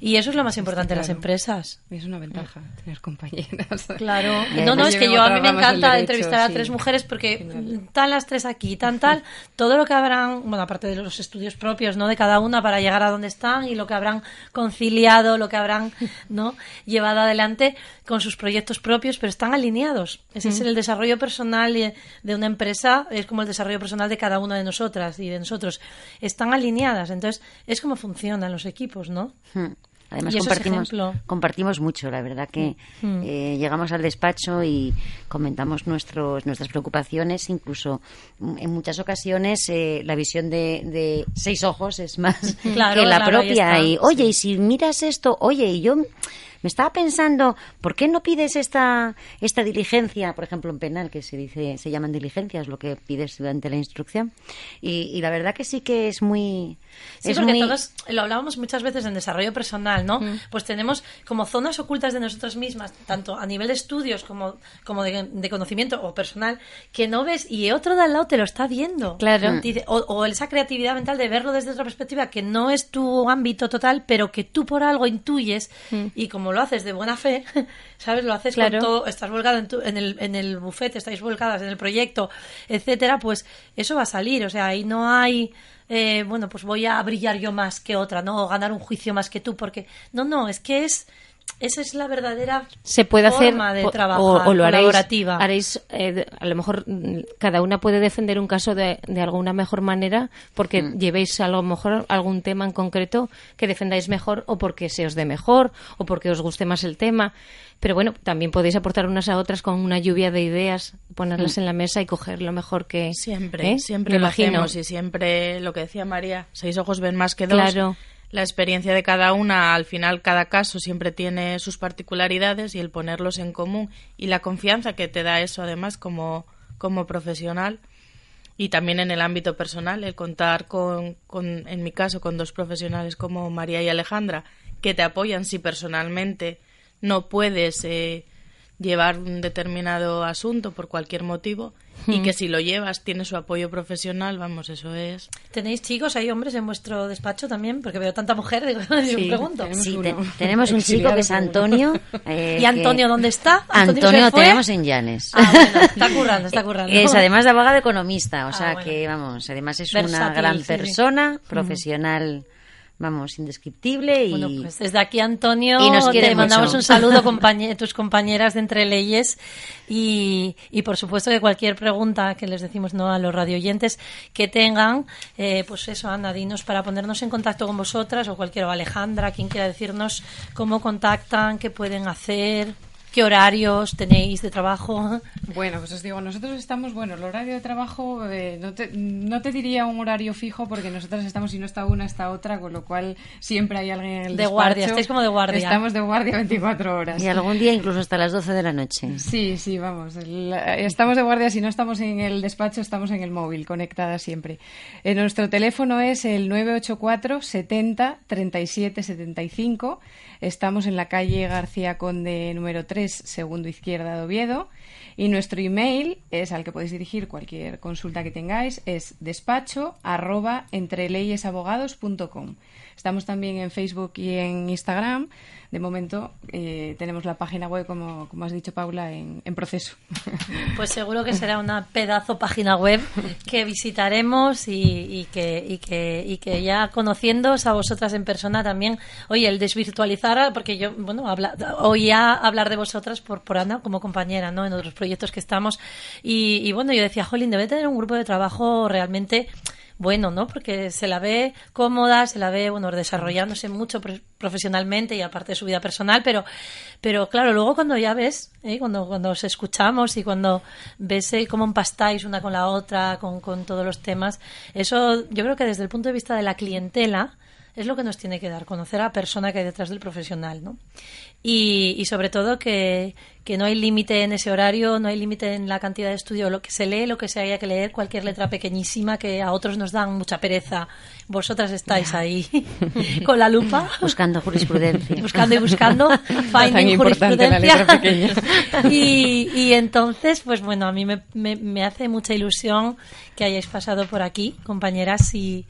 Y eso es lo más importante de las empresas. Es una ventaja tener compañeras. Claro. No, no, es que yo a mí me encanta derecho, entrevistar a tres mujeres porque Genial. tan las tres aquí, tan tal, todo lo que habrán, bueno, aparte de los estudios propios, ¿no? De cada una para llegar a donde están y lo que habrán conciliado, lo que habrán, ¿no? Llevado adelante con sus proyectos propios, pero están alineados. Ese es el desarrollo personal de de una empresa, es como el desarrollo personal de cada una de nosotras y de nosotros. Están alineadas, entonces es como funcionan los equipos, ¿no? Hmm. Además compartimos, compartimos mucho, la verdad que Mm. eh, llegamos al despacho y comentamos nuestros, nuestras preocupaciones, incluso mm, en muchas ocasiones eh, la visión de, de seis ojos es más Claro, que la claro, propia. Y oye, y si miras esto, oye, y yo me estaba pensando, ¿por qué no pides esta, esta diligencia, por ejemplo, en penal, que se dice, se llaman diligencias, lo que pides durante la instrucción? Y, y la verdad que sí que es muy... Sí, es porque muy- todos lo hablábamos muchas veces en desarrollo personal, ¿no? Mm. Pues tenemos como zonas ocultas de nosotras mismas, tanto a nivel de estudios como, como de, de conocimiento o personal, que no ves y otro de al lado te lo está viendo. Claro. Dice- o, o esa creatividad mental de verlo desde otra perspectiva que no es tu ámbito total, pero que tú por algo intuyes y como lo haces de buena fe, ¿sabes? Lo haces Claro. con todo, estás volcado en, tu- en, el, en el bufete, estáis volcadas en el proyecto, etcétera, pues eso va a salir. O sea, ahí no hay, eh, bueno, pues voy a brillar yo más que otra, ¿no? O ganar un juicio más que tú, porque no, no, es que es, esa es la verdadera se puede hacer forma de o- trabajar o, o lo haréis, colaborativa. haréis, eh, de- a lo mejor mm, cada una puede defender un caso de, de alguna mejor manera porque Mm. llevéis a lo mejor algún tema en concreto que defendáis mejor o porque se os dé mejor o porque os guste más el tema pero bueno también podéis aportar unas a otras con una lluvia de ideas ponerlas en la mesa y coger lo mejor que Siempre, ¿eh? siempre Me lo imagino. hacemos y siempre lo que decía María, seis ojos ven más que dos. Claro. La experiencia de cada una, al final cada caso siempre tiene sus particularidades y el ponerlos en común y la confianza que te da eso además como, como profesional. Y también en el ámbito personal, el contar con, con, en mi caso, con dos profesionales como María y Alejandra, que te apoyan. Si personalmente no puedes eh, llevar un determinado asunto por cualquier motivo y que si lo llevas tiene su apoyo profesional, vamos, eso es. ¿Tenéis chicos, hay hombres en vuestro despacho también? Porque veo tanta mujer, digo, Sí, pregunto. tenemos Sí, te- tenemos un chico que es Antonio. eh, ¿Y Antonio que- dónde está? Antonio, fue? tenemos en Llanes. Ah, bueno, está currando, está currando. Es además de abogado economista, o Ah, sea bueno. que, vamos, además es una gran sí, sí. persona, profesional, vamos, indescriptible y... Bueno, pues desde aquí, Antonio, Y nos quiere te mandamos mucho. un saludo compañe- tus compañeras de Entre Leyes y, y, por supuesto, que cualquier pregunta que les decimos no a los radioyentes que tengan, eh, pues eso, Ana, dinos para ponernos en contacto con vosotras o cualquier, o Alejandra, quien quiera decirnos cómo contactan, qué pueden hacer, qué horarios tenéis de trabajo. Bueno, pues os digo, nosotros estamos, bueno, el horario de trabajo, eh, no, te, no te diría un horario fijo porque nosotros estamos, si no está una, está otra, con lo cual siempre hay alguien en el De despacho. guardia, estáis como de guardia. Estamos de guardia 24 horas. Y algún día incluso hasta las 12 de la noche. Sí, sí, vamos. el- estamos de guardia, si no estamos en el despacho, estamos en el móvil, conectada siempre. Eh, nuestro teléfono es el 984 70 37 75. Estamos en la calle García Conde número 13 es segundo izquierda de Oviedo. Y nuestro email es al que podéis dirigir cualquier consulta que tengáis, es despacho arroba entreleyesabogados.com. Estamos también en Facebook y en Instagram. De momento eh, tenemos la página web, como, como has dicho Paula, en, en, proceso. Pues seguro que será una pedazo página web que visitaremos y, que, y, que, y que ya conociéndoos a vosotras en persona también, oye, el desvirtualizar, porque yo, bueno, habla, oía hablar de vosotras por, por Ana como compañera, ¿no? En otros proyectos que estamos. Y, y bueno, yo decía, Jolín, debe tener un grupo de trabajo realmente bueno, ¿no? Porque se la ve cómoda, se la ve, bueno, desarrollándose mucho profesionalmente y aparte de su vida personal, pero, pero claro, luego cuando ya ves, ¿eh? cuando, cuando os escuchamos y cuando ves eh, cómo empastáis una con la otra, con, con todos los temas, eso yo creo que desde el punto de vista de la clientela, es lo que nos tiene que dar, conocer a la persona que hay detrás del profesional, ¿no? Y, y sobre todo que, que no hay límite en ese horario, no hay límite en la cantidad de estudio, lo que se lee, lo que se haya que leer, cualquier letra pequeñísima que a otros nos dan mucha pereza. Vosotras estáis ahí con la lupa. Buscando jurisprudencia. buscando y buscando, finding jurisprudencia. y, y entonces, pues bueno, a mí me, me, me hace mucha ilusión que hayáis pasado por aquí, compañeras, y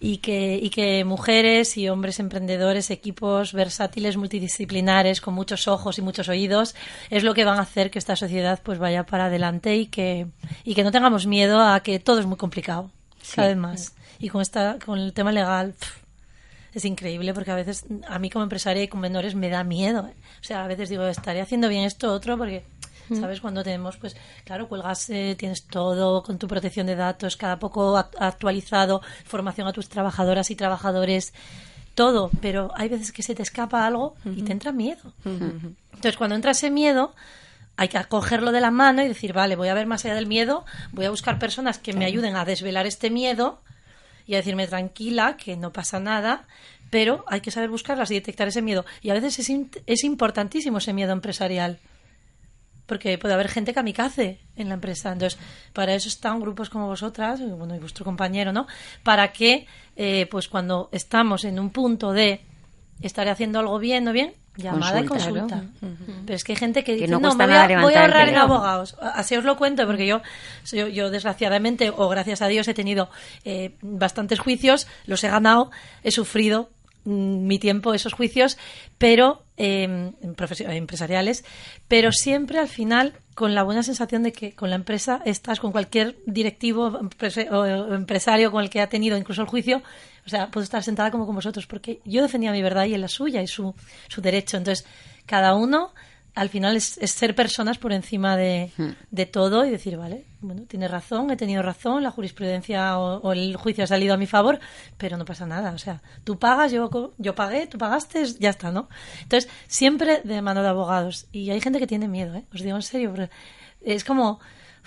y que, y que mujeres y hombres emprendedores, equipos versátiles, multidisciplinares, con muchos ojos y muchos oídos, es lo que van a hacer que esta sociedad pues vaya para adelante y que, y que no tengamos miedo a que todo es muy complicado, sí. cada vez más. Y con, esta, con el tema legal, pff, es increíble porque a veces a mí como empresaria y con menores me da miedo. O sea, a veces digo, estaré haciendo bien esto otro porque ¿sabes? Cuando tenemos, pues, claro, cuelgas, eh, tienes todo con tu protección de datos, cada poco actualizado, formación a tus trabajadoras y trabajadores, todo, pero hay veces que se te escapa algo y te entra miedo. Entonces, cuando entra ese miedo, hay que cogerlo de la mano y decir, vale, voy a ver más allá del miedo, voy a buscar personas que me ayuden a desvelar este miedo y a decirme tranquila, que no pasa nada, pero hay que saber buscarlas y detectar ese miedo. Y a veces es, es importantísimo ese miedo empresarial porque puede haber gente kamikaze en la empresa. Entonces, para eso están grupos como vosotras, bueno, y vuestro compañero, ¿no? Para que, eh, pues cuando estamos en un punto de estar haciendo algo bien o bien, llamada consulta, y consulta. Claro. Pero es que hay gente que, que dice, no, no me voy a, voy a ahorrar en abogados. Así os lo cuento, porque yo, yo, yo desgraciadamente, o gracias a Dios, he tenido eh, bastantes juicios, los he ganado, he sufrido mi tiempo esos juicios, pero eh, empresariales, pero siempre al final con la buena sensación de que con la empresa estás, con cualquier directivo o empresario con el que ha tenido incluso el juicio, o sea, puedo estar sentada como con vosotros, porque yo defendía mi verdad y la suya y su, su derecho. Entonces, cada uno al final es, es, ser personas por encima de, Hmm. de, todo y decir, vale, bueno, tienes razón, he tenido razón, la jurisprudencia o, o, el juicio ha salido a mi favor, pero no pasa nada. O sea, tú pagas, yo, yo pagué, tú pagaste, ya está, ¿no? Entonces, siempre de mano de abogados. Y hay gente que tiene miedo, ¿eh? Os digo en serio, porque es como,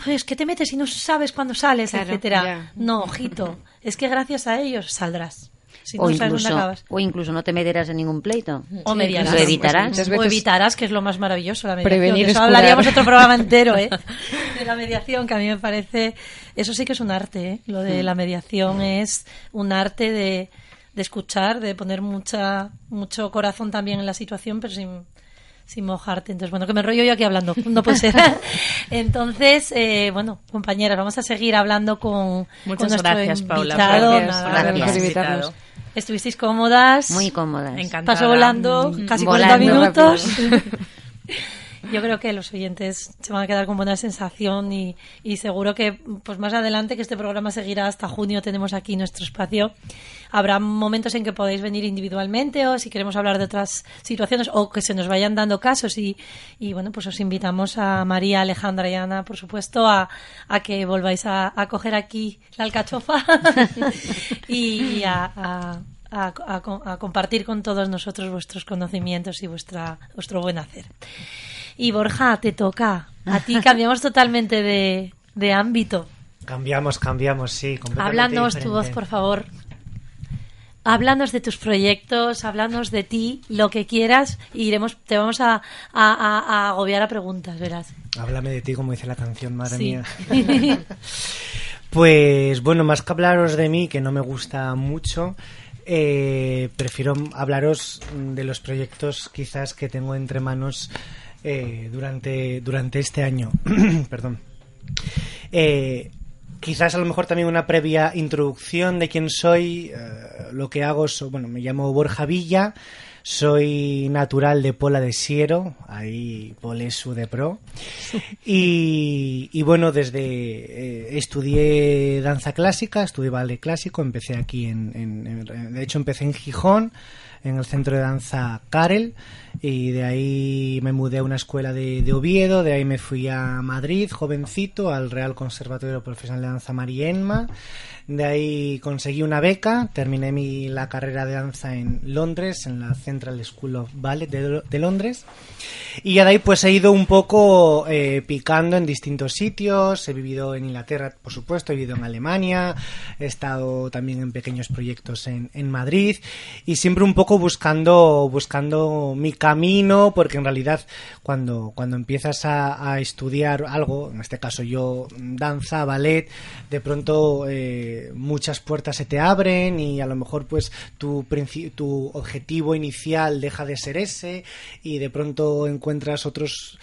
es que te metes y no sabes cuándo sales, Claro, etcétera. No, ojito, es que gracias a ellos saldrás. Si o, no sabes dónde incluso, acabas. o incluso no te meterás en ningún pleito. O mediarás. Lo evitarás. Muchas O evitarás, que es lo más maravilloso, la mediación. Prevenir eso hablaríamos otro programa entero, ¿eh? De la mediación, que a mí me parece... Eso sí que es un arte, ¿eh? Lo de la mediación es un arte de, de escuchar, de poner mucha mucho corazón también en la situación, pero sin, sin mojarte. Entonces, bueno, que me rollo yo aquí hablando. No puede ser. Entonces, eh, bueno, compañeras, vamos a seguir hablando con, Muchas con nuestro gracias, Paula. invitado. Gracias, Nada, gracias gracias. Estuvisteis cómodas. Muy cómodas. Encantada. Pasó volando casi Volando 40 minutos. Yo creo que los oyentes se van a quedar con buena sensación y, y seguro que pues más adelante que este programa seguirá hasta junio tenemos aquí nuestro espacio. Habrá momentos en que podéis venir individualmente o si queremos hablar de otras situaciones o que se nos vayan dando casos y, y bueno pues os invitamos a María, Alejandra y Ana por supuesto a, a que volváis a, a coger aquí la alcachofa y, y a, a a, a, a, compartir con todos nosotros vuestros conocimientos y vuestra, vuestro buen hacer. Y Borja, te toca. A ti cambiamos totalmente de, de ámbito. Cambiamos, cambiamos, sí. Háblanos tu voz, por favor. Háblanos de tus proyectos, háblanos de ti, lo que quieras, y iremos, te vamos a, a, a agobiar a preguntas, verás. Háblame de ti, como dice la canción, madre Sí. mía. Pues bueno, más que hablaros de mí, que no me gusta mucho, eh, prefiero hablaros de los proyectos quizás que tengo entre manos eh, durante, durante este año. Perdón. Eh, quizás a lo mejor también una previa introducción de quién soy, lo que hago, bueno, me llamo Borja Villa, soy natural de Pola de Siero, ahí Polesu de Pro. Y, bueno, desde eh, estudié danza clásica, estudié ballet clásico, empecé aquí en, en, de hecho empecé en Gijón, en el centro de danza Karel y de ahí me mudé a una escuela de, de, Oviedo, de ahí me fui a Madrid, jovencito, al Real Conservatorio Profesional de Danza Marienma de ahí conseguí una beca, terminé mi, la carrera de danza en Londres, en la Central School of Ballet de, Londres. Y ya de ahí pues he ido un poco eh, picando en distintos sitios. He vivido en Inglaterra, por supuesto, he vivido en Alemania, he estado también en pequeños proyectos en, en Madrid y siempre un poco buscando, buscando mi camino, porque en realidad cuando, cuando empiezas a, estudiar algo, en este caso yo danza, ballet, de pronto eh, muchas puertas se te abren y a lo mejor pues tu, tu objetivo inicial deja de ser ese y de pronto encuentras otros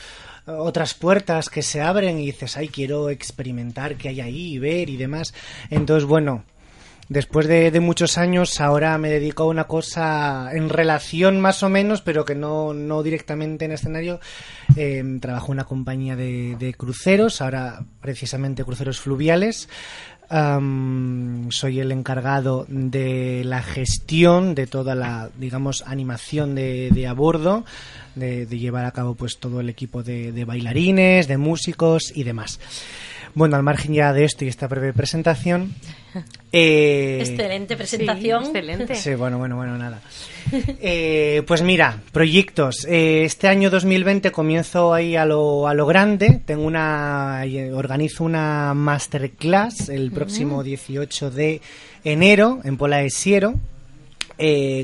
otras puertas que se abren y dices, ay, quiero experimentar qué hay ahí y ver y demás. Entonces, bueno, después de, muchos años ahora me dedico a una cosa en relación más o menos, pero que no, no directamente en escenario. Eh, trabajo en una compañía de, cruceros, ahora precisamente cruceros fluviales soy el encargado de la gestión de toda la, digamos, animación de, de a bordo, de, llevar a cabo pues todo el equipo de bailarines, de músicos y demás. Bueno, al margen ya de esto y esta breve presentación. Eh, excelente presentación. excelente. Sí, bueno, bueno, bueno, nada. Eh, pues mira, proyectos. Eh, este año 2020 comienzo ahí a lo, a lo grande. Tengo una, organizo una masterclass el próximo 18 de enero en Pola de Siero.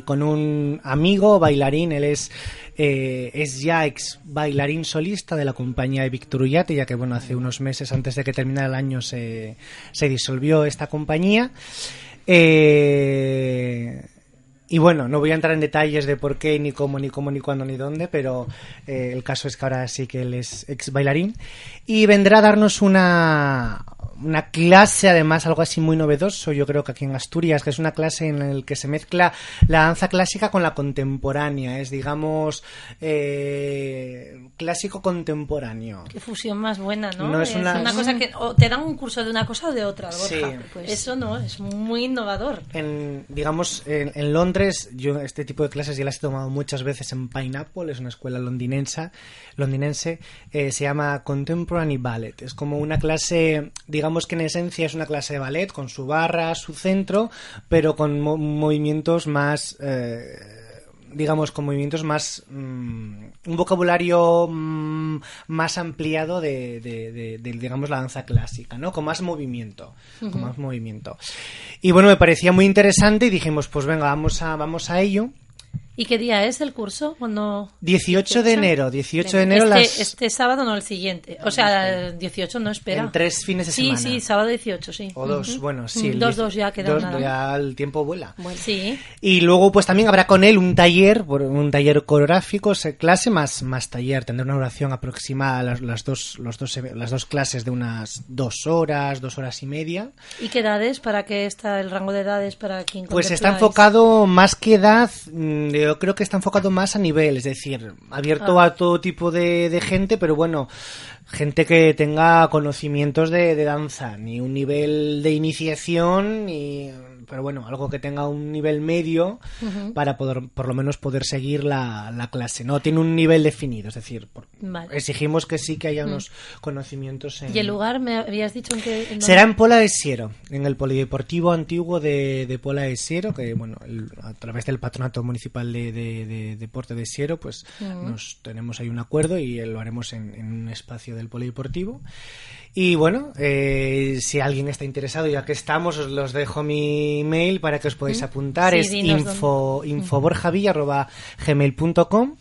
Con un amigo bailarín, él es eh, es ya ex bailarín solista de la compañía de Víctor Ullate, ya que bueno, hace unos meses antes de que terminara el año se, se disolvió esta compañía. Eh, y bueno, no voy a entrar en detalles de por qué, ni cómo, ni cómo, ni cuándo, ni dónde, pero eh, el caso es que ahora sí que él es ex bailarín. Y vendrá a darnos una, una clase, además, algo así muy novedoso, yo creo que aquí en Asturias, que es una clase en la que se mezcla la danza clásica con la contemporánea. Es, digamos, eh, clásico contemporáneo. Qué fusión más buena, ¿no? es, una... cosa que te dan un curso de una cosa o de otra, Sí, pues... Eso no, es muy innovador. En, digamos, en, Londres, yo este tipo de clases ya las he tomado muchas veces en Pineapple, es una escuela londinense, londinense eh, se llama Contemporary Ballet. Es como una clase, digamos, digamos que en esencia es una clase de ballet con su barra, su centro, pero con movimientos más... Eh, digamos, con movimientos más. Mm, un vocabulario mm, más ampliado de, digamos, la danza clásica, ¿no? Con más movimiento. Con más movimiento. Y bueno, me parecía muy interesante y dijimos, pues venga, vamos a, vamos a ello. ¿Y qué día es el curso? Cuando 18 de enero, 18 de enero este, las... este sábado no el siguiente. O sea, 18 no espera. En tres fines de semana. Sí, sí, sábado 18, sí. O dos, bueno, sí. dos, dos ya queda dos, Ya el tiempo vuela. Sí. Y luego pues también habrá con él un taller, un taller coreográfico, clase más más taller, tendrá una duración aproximada las, las dos los dos las dos clases de unas dos horas, dos horas y media. ¿Y qué edades para qué está el rango de edades para quien Pues está enfocado más que edad mm, yo creo que está enfocado más a nivel, es decir, abierto ah. a todo tipo de, de gente, pero bueno, gente que tenga conocimientos de, de, danza, ni un nivel de iniciación, ni pero bueno, algo que tenga un nivel medio para poder, por lo menos poder seguir la, la, clase. No tiene un nivel definido, es decir, exigimos que sí que haya mm. unos conocimientos ¿Y el lugar me habías dicho en que...? Será en Pola de Siero, en el Polideportivo Antiguo de, de Pola de Siero, que bueno, a través del Patronato Municipal de, de, Deporte de Siero, pues nos tenemos ahí un acuerdo y lo haremos en, en un espacio del Polideportivo. Y bueno, eh, si alguien está interesado, ya que estamos, os los dejo mi mail para que os podáis apuntar. es info, infoborjavilla.gmail.com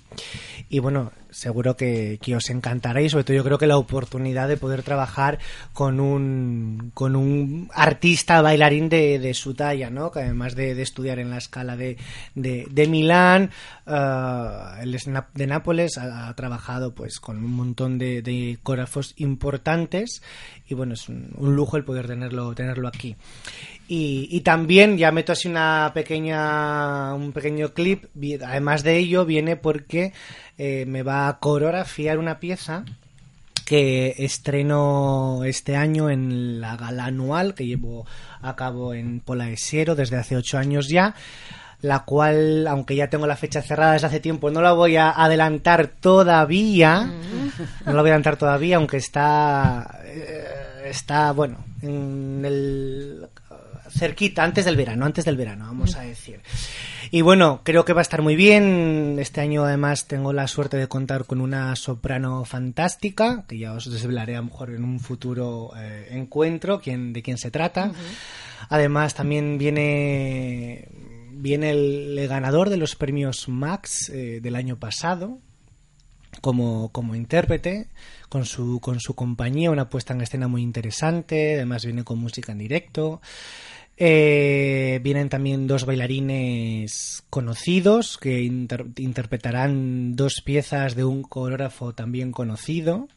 y bueno, seguro que, que, os encantará y sobre todo yo creo que la oportunidad de poder trabajar con un, con un artista bailarín de, de su talla, ¿no? Que además de, de estudiar en la escala de, de, de Milán, uh, el de Nápoles ha, ha, trabajado pues con un montón de, de coreógrafos importantes y bueno, es un, un, lujo el poder tenerlo, tenerlo aquí. Y, y, también ya meto así una pequeña un pequeño clip además de ello viene porque eh, me va a coreografiar una pieza que estreno este año en la gala anual que llevo a cabo en Polaesiero desde hace ocho años ya la cual, aunque ya tengo la fecha cerrada desde hace tiempo, no la voy a adelantar todavía. No la voy a adelantar todavía, aunque está. Eh, está, bueno, en el cerquita, antes del verano, antes del verano, vamos a decir. Y bueno, creo que va a estar muy bien. Este año además tengo la suerte de contar con una soprano fantástica, que ya os desvelaré a lo mejor en un futuro eh, encuentro quién, de quién se trata. Uh -huh. Además también viene, viene el, el, ganador de los premios Max eh, del año pasado, como, como intérprete con su, con su compañía, una puesta en escena muy interesante, además viene con música en directo. Eh, vienen también dos bailarines conocidos que inter interpretarán dos piezas de un coreógrafo también conocido.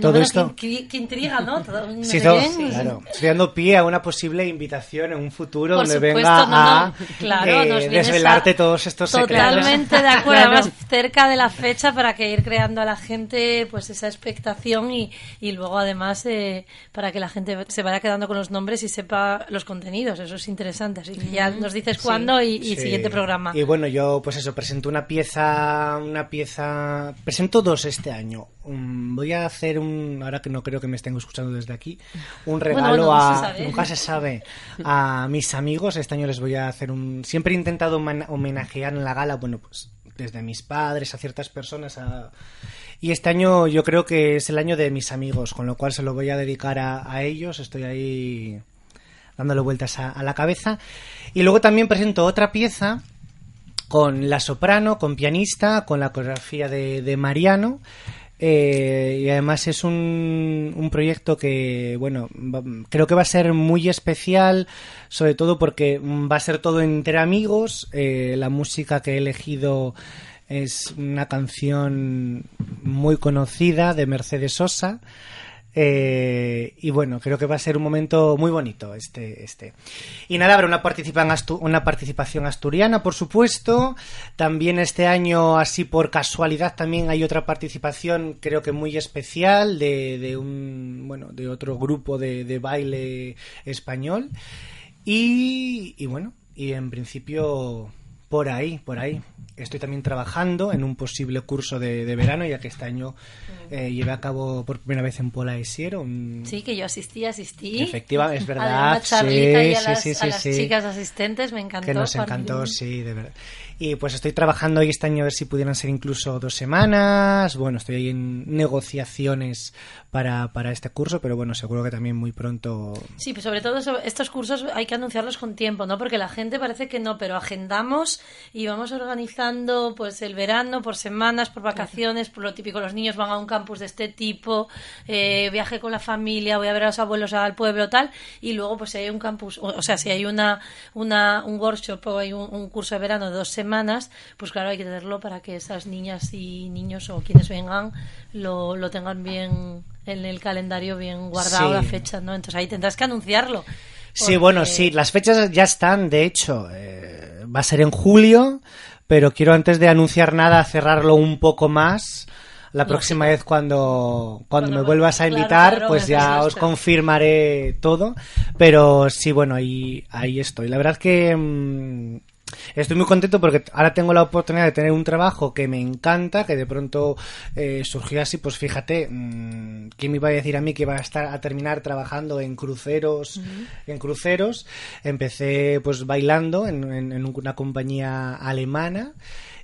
Todo esto. Qué, qué, intriga, ¿no? Todo sí, todo, sí, claro. Estoy dando pie a una posible invitación en un futuro Por donde supuesto, venga no, a claro, eh, desvelarte a... todos estos Totalmente secretos. de acuerdo, más cerca de la fecha para que ir creando a la gente pues esa expectación y, y luego además eh, para que la gente se vaya quedando con los nombres y sepa los contenidos. Eso es interesante. Así que ya nos dices cuándo y, y siguiente programa. Y bueno, yo pues eso, presento una pieza, una pieza, presento dos este año. Um, voy a hacer un, ahora que no creo que me estén escuchando desde aquí, un regalo bueno, a, no se sabe. nunca se sabe, a mis amigos. Este año les voy a hacer un, siempre he intentado homenajear en la gala, bueno, pues desde mis padres a ciertas personas a... y este año yo creo que es el año de mis amigos, con lo cual se lo voy a dedicar a, a ellos. Estoy ahí dándole vueltas a, a la cabeza. Y luego también presento otra pieza con la soprano, con pianista, con la coreografía de, de Mariano. Eh, y además es un, un, proyecto que, bueno, creo que va a ser muy especial, sobre todo porque va a ser todo entre amigos. Eh, la música que he elegido es una canción muy conocida de Mercedes Sosa. Eh, y bueno, creo que va a ser un momento muy bonito este. este. Y nada, habrá una, una participación asturiana, por supuesto. También este año, así por casualidad, también hay otra participación, creo que muy especial, de, de un bueno, de otro grupo de, de baile español. Y, y bueno, y en principio por ahí, por ahí. Estoy también trabajando en un posible curso de, de verano, ya que este año eh, llevé a cabo por primera vez en Pola Esiero. Un... Sí, que yo asistí, asistí. Efectivamente, es verdad. Sí, y a las, sí, sí, a las sí. chicas asistentes, me encantó. Que nos encantó, sí, de verdad. Y pues estoy trabajando hoy este año a ver si pudieran ser incluso dos semanas. Bueno, estoy ahí en negociaciones para, para este curso, pero bueno, seguro que también muy pronto. Sí, pues sobre todo estos cursos hay que anunciarlos con tiempo, ¿no? Porque la gente parece que no, pero agendamos y vamos organizando pues el verano por semanas, por vacaciones, por lo típico. Los niños van a un campus de este tipo, eh, viaje con la familia, voy a ver a los abuelos al pueblo, tal. Y luego, pues si hay un campus, o, o sea, si hay una, una, un workshop o hay un, un curso de verano de dos semanas, semanas, pues claro, hay que tenerlo para que esas niñas y niños o quienes vengan lo, lo tengan bien en el calendario, bien guardado Sí. la fecha, ¿no? Entonces ahí tendrás que anunciarlo. Sí, bueno, sí, las fechas ya están, de hecho, eh, va a ser en julio, pero quiero antes de anunciar nada cerrarlo un poco más. La Lógico. próxima vez cuando, cuando, Cuando me vuelvas a claro, invitar, claro, pues me ya os confirmaré todo. Pero sí, bueno, ahí, ahí estoy. La verdad que mm, estoy muy contento porque ahora tengo la oportunidad de tener un trabajo que me encanta, que de pronto eh, surgió así, pues fíjate, mmm, ¿quién me iba a decir a mí que iba a estar a terminar trabajando en cruceros, en cruceros? Empecé pues bailando en, en- en una compañía alemana.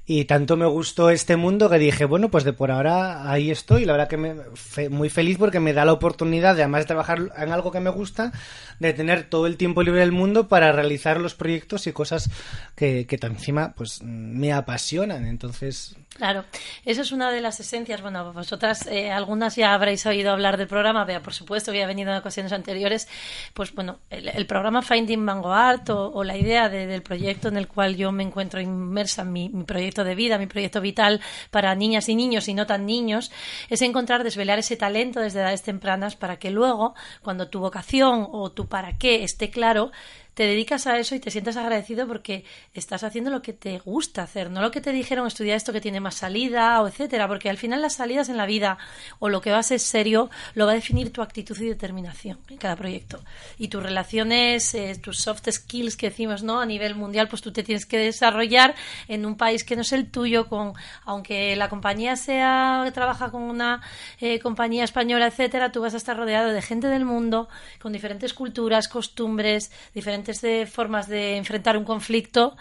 Y tanto me gustó este mundo que dije, bueno, pues de por ahora ahí estoy. La verdad que me, fe- muy feliz porque me da la oportunidad, de, además de trabajar en algo que me gusta, de tener todo el tiempo libre del mundo para realizar los proyectos y cosas que, que encima pues me apasionan. Entonces, Claro, eso es una de las esencias. Bueno, vosotras, eh, algunas ya habréis oído hablar del programa, vea, por supuesto, había venido en ocasiones anteriores. Pues bueno, el, programa Finding Vanguard o, o la idea del proyecto en el cual yo me encuentro inmersa mi, mi, proyecto de vida, mi proyecto vital para niñas y niños y no tan niños, es encontrar, desvelar ese talento desde edades tempranas para que luego, cuando tu vocación o tu para qué esté claro, te dedicas a eso y te sientes agradecido porque estás haciendo lo que te gusta hacer, no lo que te dijeron estudiar esto que tiene más salida o etcétera, porque al final las salidas en la vida o lo que va a ser serio lo va a definir tu actitud y determinación en cada proyecto. Y tus relaciones, eh, tus soft skills que decimos, ¿no? A nivel mundial, pues tú te tienes que desarrollar en un país que no es el tuyo, con aunque la compañía sea trabaja con una eh, compañía española, etcétera, tú vas a estar rodeado de gente del mundo con diferentes culturas, costumbres, diferentes de formas de enfrentar un conflicto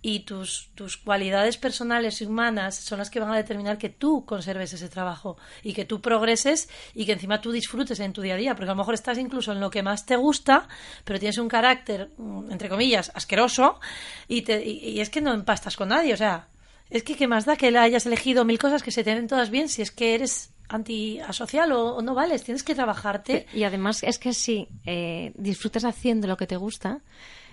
y tus, tus cualidades personales y humanas son las que van a determinar que tú conserves ese trabajo y que tú progreses y que encima tú disfrutes en tu día a día, porque a lo mejor estás incluso en lo que más te gusta, pero tienes un carácter, mm, entre comillas, asqueroso y, te, y, es que no empastas con nadie, o sea, es que qué más da que hayas elegido mil cosas que se te den todas bien si es que eres antisocial o, o no vales, tienes que trabajarte. Y además es que si eh, disfrutas haciendo lo que te gusta,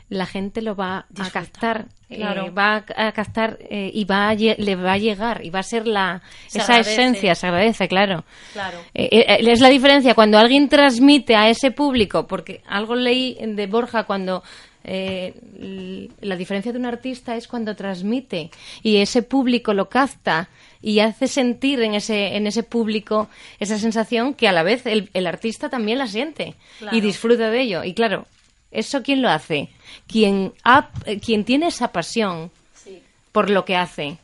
la gente lo va a captar, eh, va a captar eh, y va le va a llegar y va a ser la esa esencia, se agradece, claro. claro. es la diferencia cuando alguien transmite a ese público, porque algo leí de Borja cuando la diferencia de un artista es cuando transmite y ese público lo capta y hace sentir en ese, en ese público esa sensación que a la vez el, el artista también la siente y disfruta de ello. Y claro, ¿eso quién lo hace? Quien, ha, quien tiene esa pasión por lo que hace,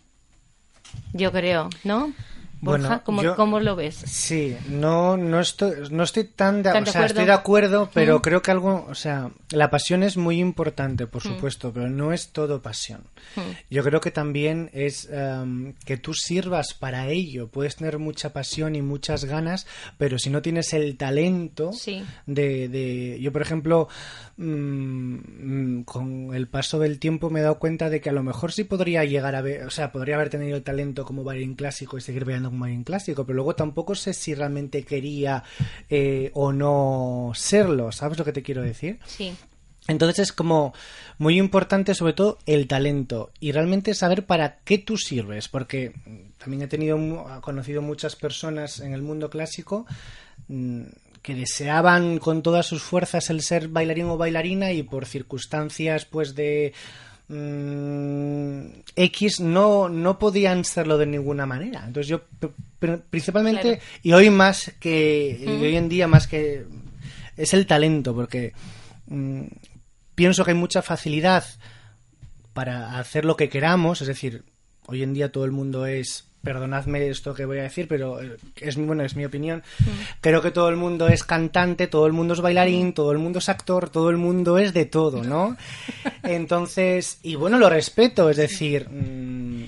yo creo, ¿no? Bueno, ¿cómo, lo ves? Sí, no, no, estoy, no estoy tan de, o sea, estoy de acuerdo, pero mm. creo que algo, o sea, la pasión es muy importante, por mm. supuesto, pero no es todo pasión. Mm. Yo creo que también es em, que tú sirvas para ello. Puedes tener mucha pasión y muchas ganas, pero si no tienes el talento de, de, yo, por ejemplo, con el paso del tiempo me he dado cuenta de que a lo mejor sí podría llegar a ver, o sea, podría haber tenido el talento como bailarín clásico y seguir bailando como bailarín clásico, pero luego tampoco sé si realmente quería eh, o no serlo, ¿sabes lo que te quiero decir? Sí. Entonces es como muy importante sobre todo el talento y realmente saber para qué tú sirves, porque también he tenido conocido muchas personas en el mundo clásico mm, que deseaban con todas sus fuerzas el ser bailarín o bailarina y por circunstancias pues de mm, X no, no podían serlo de ninguna manera. Entonces yo principalmente y hoy más que hoy en día más que es el talento porque mm, pienso que hay mucha facilidad para hacer lo que queramos, es decir, hoy en día todo el mundo es perdonadme esto que voy a decir, pero eh, es bueno, es mi opinión. Mm. Creo que todo el mundo es cantante, todo el mundo es bailarín, mm. todo el mundo es actor, todo el mundo es de todo, ¿no? Entonces, y bueno, lo respeto, es decir, mm,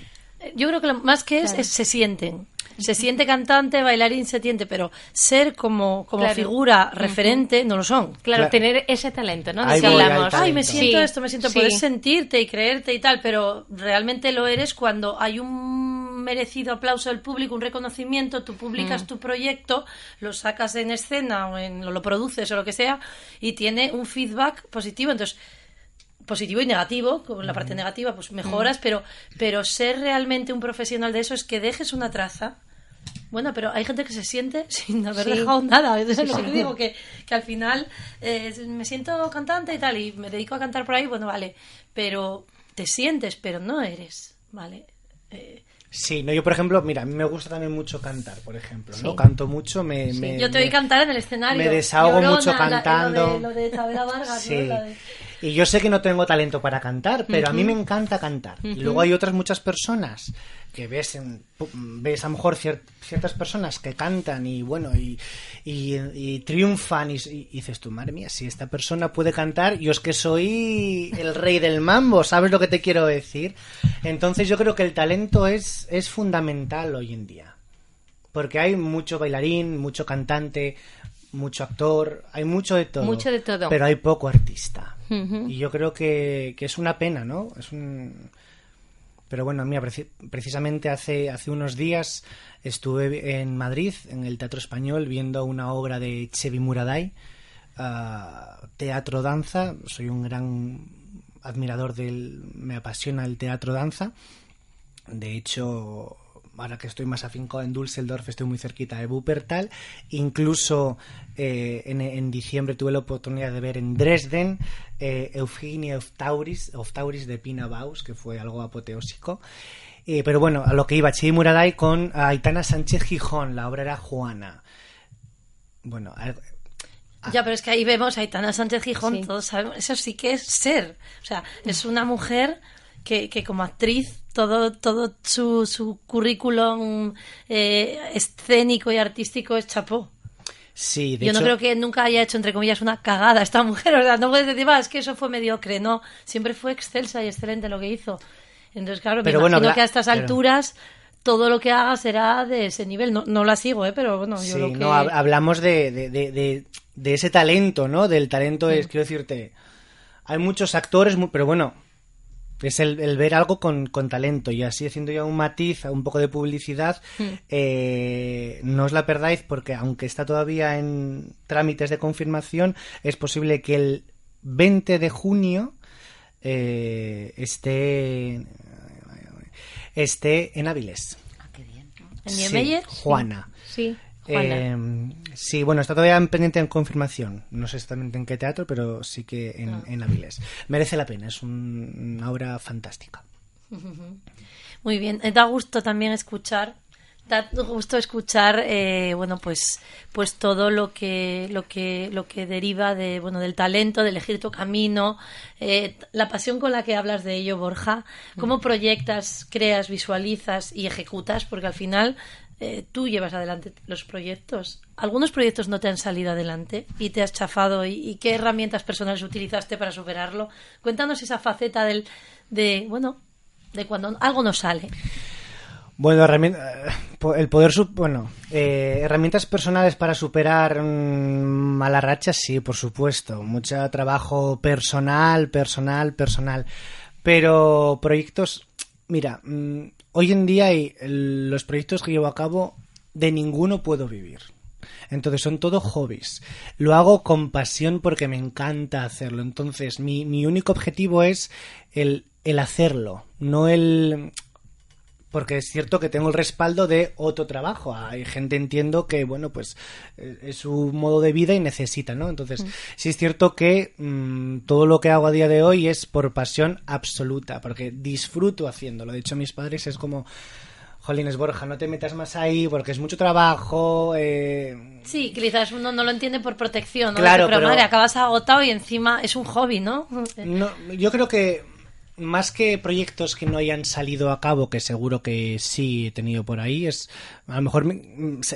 yo creo que lo más que es, es se sienten se siente cantante, bailarín se siente, pero ser como, como figura referente no lo son. Claro, tener ese talento, ¿no? si hablamos, ay, me siento esto, me siento, puedes sentirte y creerte y tal, pero realmente lo eres cuando hay un merecido aplauso del público, un reconocimiento, tú publicas tu proyecto, lo sacas en escena o, en, o lo produces o lo que sea y tiene un feedback positivo. Entonces, positivo y negativo, con la parte negativa pues mejoras, pero, pero ser realmente un profesional de eso es que dejes una traza. Bueno, pero hay gente que se siente sin haber dejado nada. Es lo que digo, que, que al final eh, me siento cantante y tal, y me dedico a cantar por ahí, bueno, vale, pero te sientes, pero no eres, ¿vale? Eh, Sí, no, yo por ejemplo, mira, a mí me gusta también mucho cantar, por ejemplo, ¿no? Canto mucho, me, Yo te oí cantar en el escenario. Me desahogo mucho cantando. lo, de, Vargas, sí. Y yo sé que no tengo talento para cantar, pero a mí me encanta cantar. Y luego hay otras muchas personas que ves, en, ves a lo mejor ciertas personas que cantan y bueno, y, y, triunfan y, dices tú, madre mía, si esta persona puede cantar, yo es que soy el rey del mambo, ¿sabes lo que te quiero decir? Entonces yo creo que el talento es, es fundamental hoy en día. Porque hay mucho bailarín, mucho cantante, mucho actor, hay mucho de todo. Mucho de todo. Pero hay poco artista. Y yo creo que, que, es una pena, ¿no? Es un... Pero bueno, mira, precisamente hace, hace unos días estuve en Madrid, en el Teatro Español, viendo una obra de Chevi Muraday, ah, teatro danza. Soy un gran admirador del. Me apasiona el teatro danza. De hecho, ahora que estoy más afincado en Düsseldorf, estoy muy cerquita de Wuppertal. Incluso eh, en, diciembre tuve la oportunidad de ver en Dresden eh, Eugenia of Tauris, of Tauris de Pina Baus, que fue algo apoteósico. Eh, pero bueno, a lo que iba, Chibi Muraday con Aitana Sánchez Gijón, la obra era Juana. Bueno, ya, pero es que ahí vemos a Aitana Sánchez Gijón, todos sabemos, eso sí que es ser. O sea, es una mujer que, que como actriz todo, todo su, su currículum eh, escénico y artístico es chapó. Sí, Yo no creo que nunca haya hecho, entre comillas, una cagada esta mujer. O sea, no puedes decir, es que eso fue mediocre. No, siempre fue excelsa y excelente lo que hizo. Entonces, claro, pero me imagino que a estas alturas todo lo que haga será de ese nivel. No, no la sigo, ¿eh? pero bueno, yo sí, lo que... no, hablamos de, de, de, de, ese talento, ¿no? Del talento es, quiero decirte, hay muchos actores, pero bueno, es el, ver algo con, talento y así haciendo ya un matiz, un poco de publicidad, hmm. eh, no os la perdáis porque aunque está todavía en trámites de confirmación, es posible que el 20 de junio eh, esté, esté en Avilés. Ah, qué bien. ¿En Juana. sí. Eh, sí, bueno, está todavía pendiente en confirmación. No sé exactamente en qué teatro, pero sí que en, ah. en Avilés. Merece la pena, es una obra fantástica. Muy bien, eh, da gusto también escuchar da gusto escuchar eh, bueno pues pues todo lo que lo que lo que deriva de bueno del talento de elegir tu camino eh, la pasión con la que hablas de ello Borja cómo mm. proyectas creas visualizas y ejecutas porque al final eh, tú llevas adelante los proyectos. ¿Algunos proyectos no te han salido adelante y te has chafado? ¿Y, qué herramientas personales utilizaste para superarlo? Cuéntanos esa faceta del, de, bueno, de cuando algo no sale. Bueno, eh, el poder, bueno, eh, herramientas personales para superar mm, malas rachas, sí, por supuesto. Mucho trabajo personal, personal, personal. Pero proyectos, mira, mm, hoy en día hay los proyectos que llevo a cabo, de ninguno puedo vivir. Entonces son todo hobbies. Lo hago con pasión porque me encanta hacerlo. Entonces mi, mi único objetivo es el, el hacerlo, no el porque es cierto que tengo el respaldo de otro trabajo. Hay gente, entiendo, que, bueno, pues eh, es su modo de vida y necesita, ¿no? Entonces, mm. sí es cierto que mm, todo lo que hago a día de hoy es por pasión absoluta, porque disfruto haciéndolo. De hecho, mis padres es como... Jolines Borja, no te metas más ahí porque es mucho trabajo. Eh... Sí, quizás uno no lo entiende por protección, ¿no? Claro, pero, madre, acabas agotado y encima es un hobby, ¿no? no yo creo que más que proyectos que no hayan salido a cabo, que seguro que sí he tenido por ahí, es a lo mejor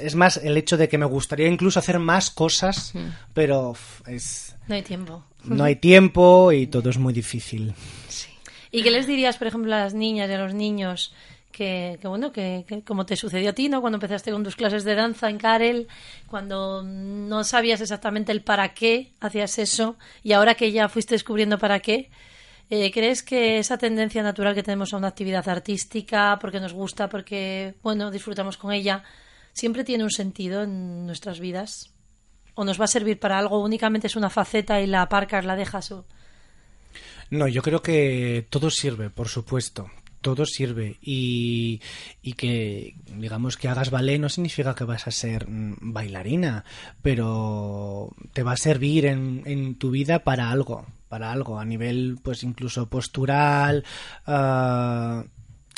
es más el hecho de que me gustaría incluso hacer más cosas, pero es no hay tiempo. No hay tiempo y todo es muy difícil. ¿Y qué les dirías, por ejemplo, a las niñas y a los niños que, bueno, que, como te sucedió a ti, ¿no? Cuando empezaste con tus clases de danza en Karel, cuando no sabías exactamente el para qué hacías eso y ahora que ya fuiste descubriendo para qué, eh, ¿Crees que esa tendencia natural que tenemos a una actividad artística, porque nos gusta, porque, bueno, disfrutamos con ella, siempre tiene un sentido en nuestras vidas? ¿O nos va a servir para algo? ¿Únicamente es una faceta y la aparcas, la dejas? O... No, yo creo que todo sirve, por supuesto todo sirve y, y, que digamos que hagas ballet no significa que vas a ser mm, bailarina, pero te va a servir en, en tu vida para algo, para algo, a nivel pues incluso postural, ah,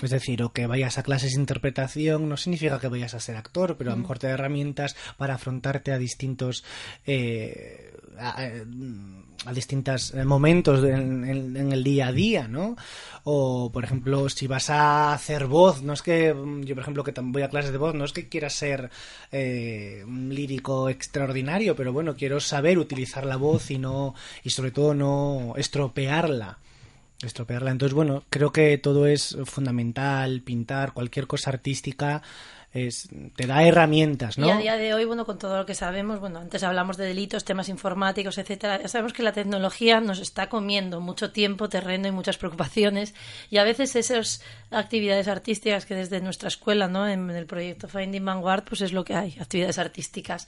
es decir, o que vayas a clases de interpretación no significa que vayas a ser actor, pero a lo mejor te da herramientas para afrontarte a distintos eh, a, distintos momentos en, el día a día, ¿no? O, por ejemplo, si vas a hacer voz, no es que yo, por ejemplo, que voy a clases de voz, no es que quiera ser eh, un lírico extraordinario, pero bueno, quiero saber utilizar la voz y no y sobre todo no estropearla. Estropearla. Entonces, bueno, creo que todo es fundamental, pintar, cualquier cosa artística es, te da herramientas, ¿no? Y a día de hoy, bueno, con todo lo que sabemos, bueno, antes hablamos de delitos, temas informáticos, etcétera, ya sabemos que la tecnología nos está comiendo mucho tiempo, terreno y muchas preocupaciones, y a veces esas actividades artísticas que desde nuestra escuela, ¿no? En, el proyecto Finding Vanguard, pues es lo que hay, actividades artísticas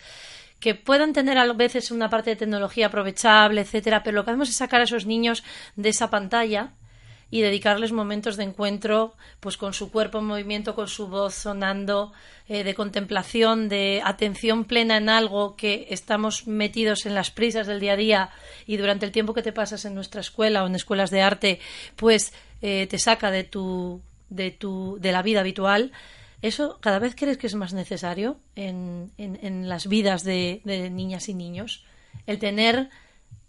que puedan tener a veces una parte de tecnología aprovechable, etcétera, pero lo que hacemos es sacar a esos niños de esa pantalla y dedicarles momentos de encuentro pues con su cuerpo en movimiento, con su voz sonando, eh, de contemplación, de atención plena en algo que estamos metidos en las prisas del día a día y durante el tiempo que te pasas en nuestra escuela o en escuelas de arte, pues eh, te saca de tu, de tu, de la vida habitual. ¿Eso cada vez crees que es más necesario en, en, las vidas de, niñas y niños? El tener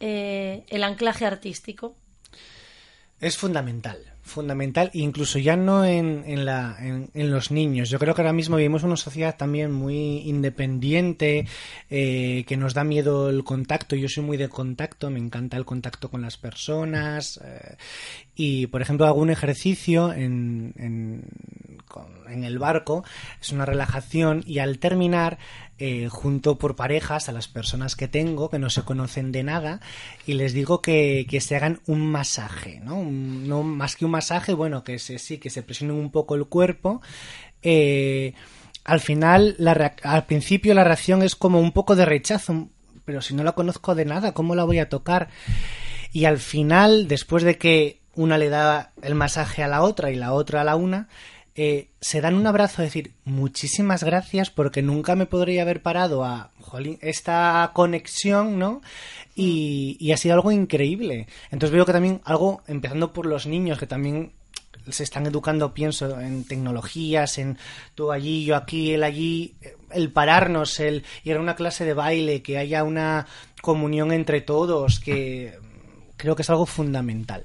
eh, el anclaje artístico. Es fundamental, fundamental, incluso ya no en, en, la, en, los niños. Yo creo que ahora mismo vivimos una sociedad también muy independiente, eh, que nos da miedo el contacto. Yo soy muy de contacto, me encanta el contacto con las personas. Eh, y, por ejemplo, hago un ejercicio en, en, en el barco, es una relajación, y al terminar eh, junto por parejas a las personas que tengo que no se conocen de nada y les digo que, se hagan un masaje, ¿no? no más que un masaje, bueno, que se, sí, que se presionen un poco el cuerpo. Eh, al final, al principio la reacción es como un poco de rechazo, pero si no la conozco de nada, ¿cómo la voy a tocar? Y al final, después de que una le da el masaje a la otra y la otra a la una, eh, se dan un abrazo a decir muchísimas gracias porque nunca me podría haber parado a esta conexión, ¿no? Y, ha sido algo increíble. Entonces veo que también algo, empezando por los niños, que también se están educando, pienso, en tecnologías, en tú allí, yo aquí, él allí, el pararnos, el ir a una clase de baile, que haya una comunión entre todos, que creo que es algo fundamental.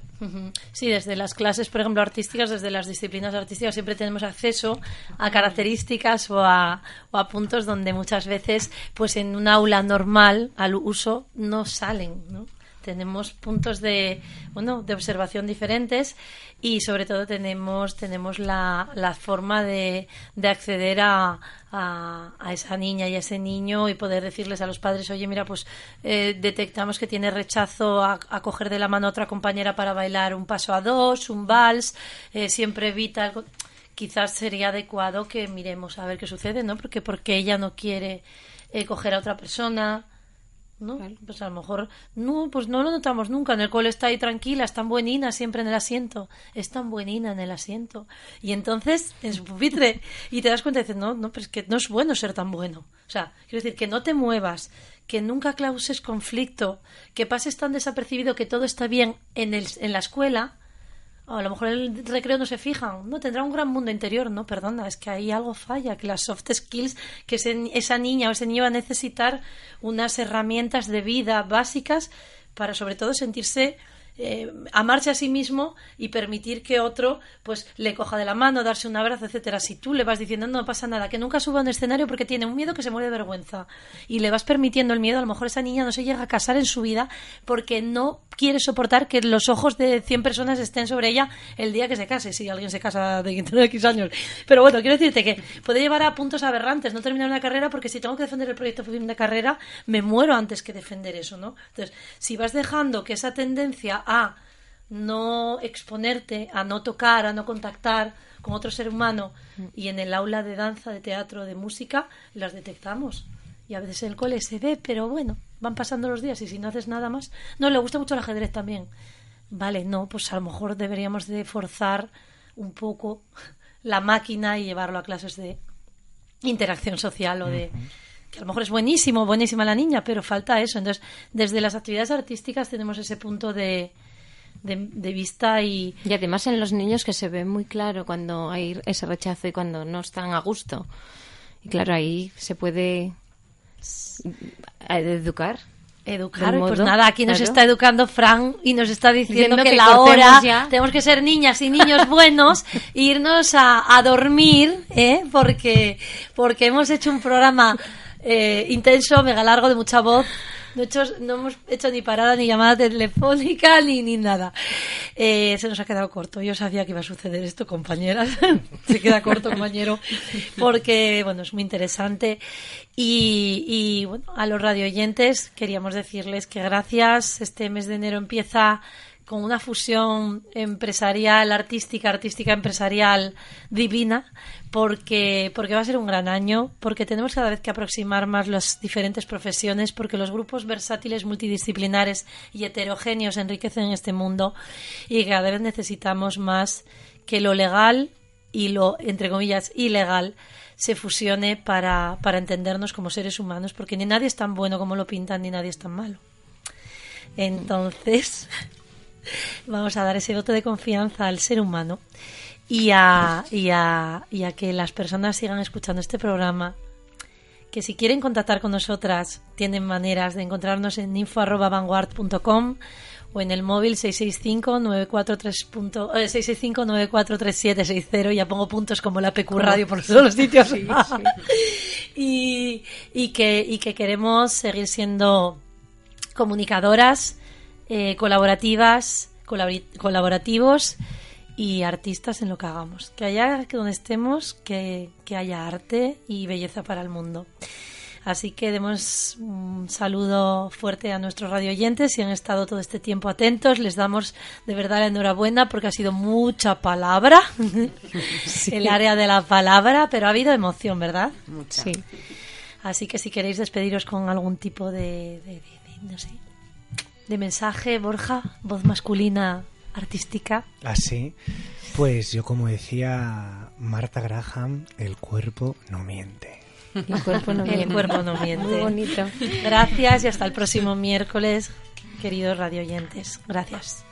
Sí, desde las clases, por ejemplo, artísticas, desde las disciplinas artísticas, siempre tenemos acceso a características o a, o a puntos donde muchas veces, pues en un aula normal, al uso, no salen, ¿no? Tenemos puntos de bueno de observación diferentes y sobre todo tenemos tenemos la, la forma de, de acceder a, a, esa niña y a ese niño y poder decirles a los padres oye mira pues eh, detectamos que tiene rechazo a, coger de la mano a otra compañera para bailar un paso a dos un vals eh, siempre evita algo quizás sería adecuado que miremos a ver qué sucede no porque porque ella no quiere eh, coger a otra persona ¿no? Pues a lo mejor, no, pues no lo notamos nunca. En el cole está ahí tranquila, es tan buenina siempre en el asiento, es tan buenina en el asiento. Y entonces, en su pupitre, y te das cuenta y dices, no, no, pero es que no es bueno ser tan bueno. O sea, quiero decir, que no te muevas, que nunca causes conflicto, que pases tan desapercibido que todo está bien en, el, en la escuela, a lo mejor el recreo no se fijan, no tendrá un gran mundo interior, no, perdona, es que ahí algo falla, que las soft skills, que esa niña o ese niño va a necesitar unas herramientas de vida básicas para sobre todo sentirse eh, amarse a sí mismo y permitir que otro pues le coja de la mano, darse un abrazo, etcétera. Si tú le vas diciendo no pasa nada, que nunca suba a un escenario porque tiene un miedo que se muere de vergüenza y le vas permitiendo el miedo, a lo mejor esa niña no se llega a casar en su vida porque no quiere soportar que los ojos de 100 personas estén sobre ella el día que se case, si alguien se casa de X años. Pero bueno, quiero decirte que puede llevar a puntos aberrantes no terminar una carrera porque si tengo que defender el proyecto de carrera, me muero antes que defender eso, ¿no? Entonces, si vas dejando que esa tendencia a no exponerte, a no tocar, a no contactar con otro ser humano y en el aula de danza, de teatro, de música, las detectamos. Y a veces en el cole se ve, pero bueno, van pasando los días y si no haces nada más. No, le gusta mucho el ajedrez también. Vale, no, pues a lo mejor deberíamos de forzar un poco la máquina y llevarlo a clases de interacción social o de que a lo mejor es buenísimo, buenísima la niña, pero falta eso. Entonces, desde las actividades artísticas tenemos ese punto de, de, vista y... Y además en los niños que se ve muy claro cuando hay ese rechazo y cuando no están a gusto. Y claro, ahí se puede educar. Educar, pues nada, aquí nos está educando Fran y nos está diciendo, que, la hora tenemos que ser niñas y niños buenos, irnos a, a dormir, ¿eh? porque, porque hemos hecho un programa eh, intenso, mega largo, de mucha voz no, hecho, no hemos hecho ni parada, ni llamada telefónica, ni, ni nada. Eh, se nos ha quedado corto. Yo sabía que iba a suceder esto, compañeras. se queda corto, compañero, porque, bueno, es muy interesante. Y, bueno, a los radioyentes queríamos decirles que gracias. Este mes de enero empieza con una fusión empresarial, artística, artística empresarial divina, porque, porque va a ser un gran año, porque tenemos cada vez que aproximar más las diferentes profesiones, porque los grupos versátiles, multidisciplinares y heterogéneos enriquecen este mundo y cada vez necesitamos más que lo legal y lo, entre comillas, ilegal se fusione para, para entendernos como seres humanos, porque ni nadie es tan bueno como lo pintan, ni nadie es tan malo. Entonces, vamos a dar ese voto de confianza al ser humano y a, y a, y a que las personas sigan escuchando este programa que si quieren contactar con nosotras tienen maneras de encontrarnos en info.vanguard.com o en el móvil 665-943.60 eh, ya pongo puntos como la PQ Radio por todos los sitios. Y, y, que, y que queremos seguir siendo comunicadoras eh, colaborativas, colaborativos y artistas en lo que hagamos. Que haya que donde estemos, que, haya arte y belleza para el mundo. Así que demos un saludo fuerte a nuestros radio oyentes si han estado todo este tiempo atentos. Les damos de verdad la enhorabuena porque ha sido mucha palabra, el área de la palabra, pero ha habido emoción, ¿verdad? Mucha. Sí. Así que si queréis despediros con algún tipo de, de no sé, de mensaje, Borja, voz masculina artística. Así, ah, pues yo como decía Marta Graham, el cuerpo no miente. El cuerpo no miente. El cuerpo no miente. Muy bonito. Gracias y hasta el próximo miércoles, queridos radioyentes. Gracias.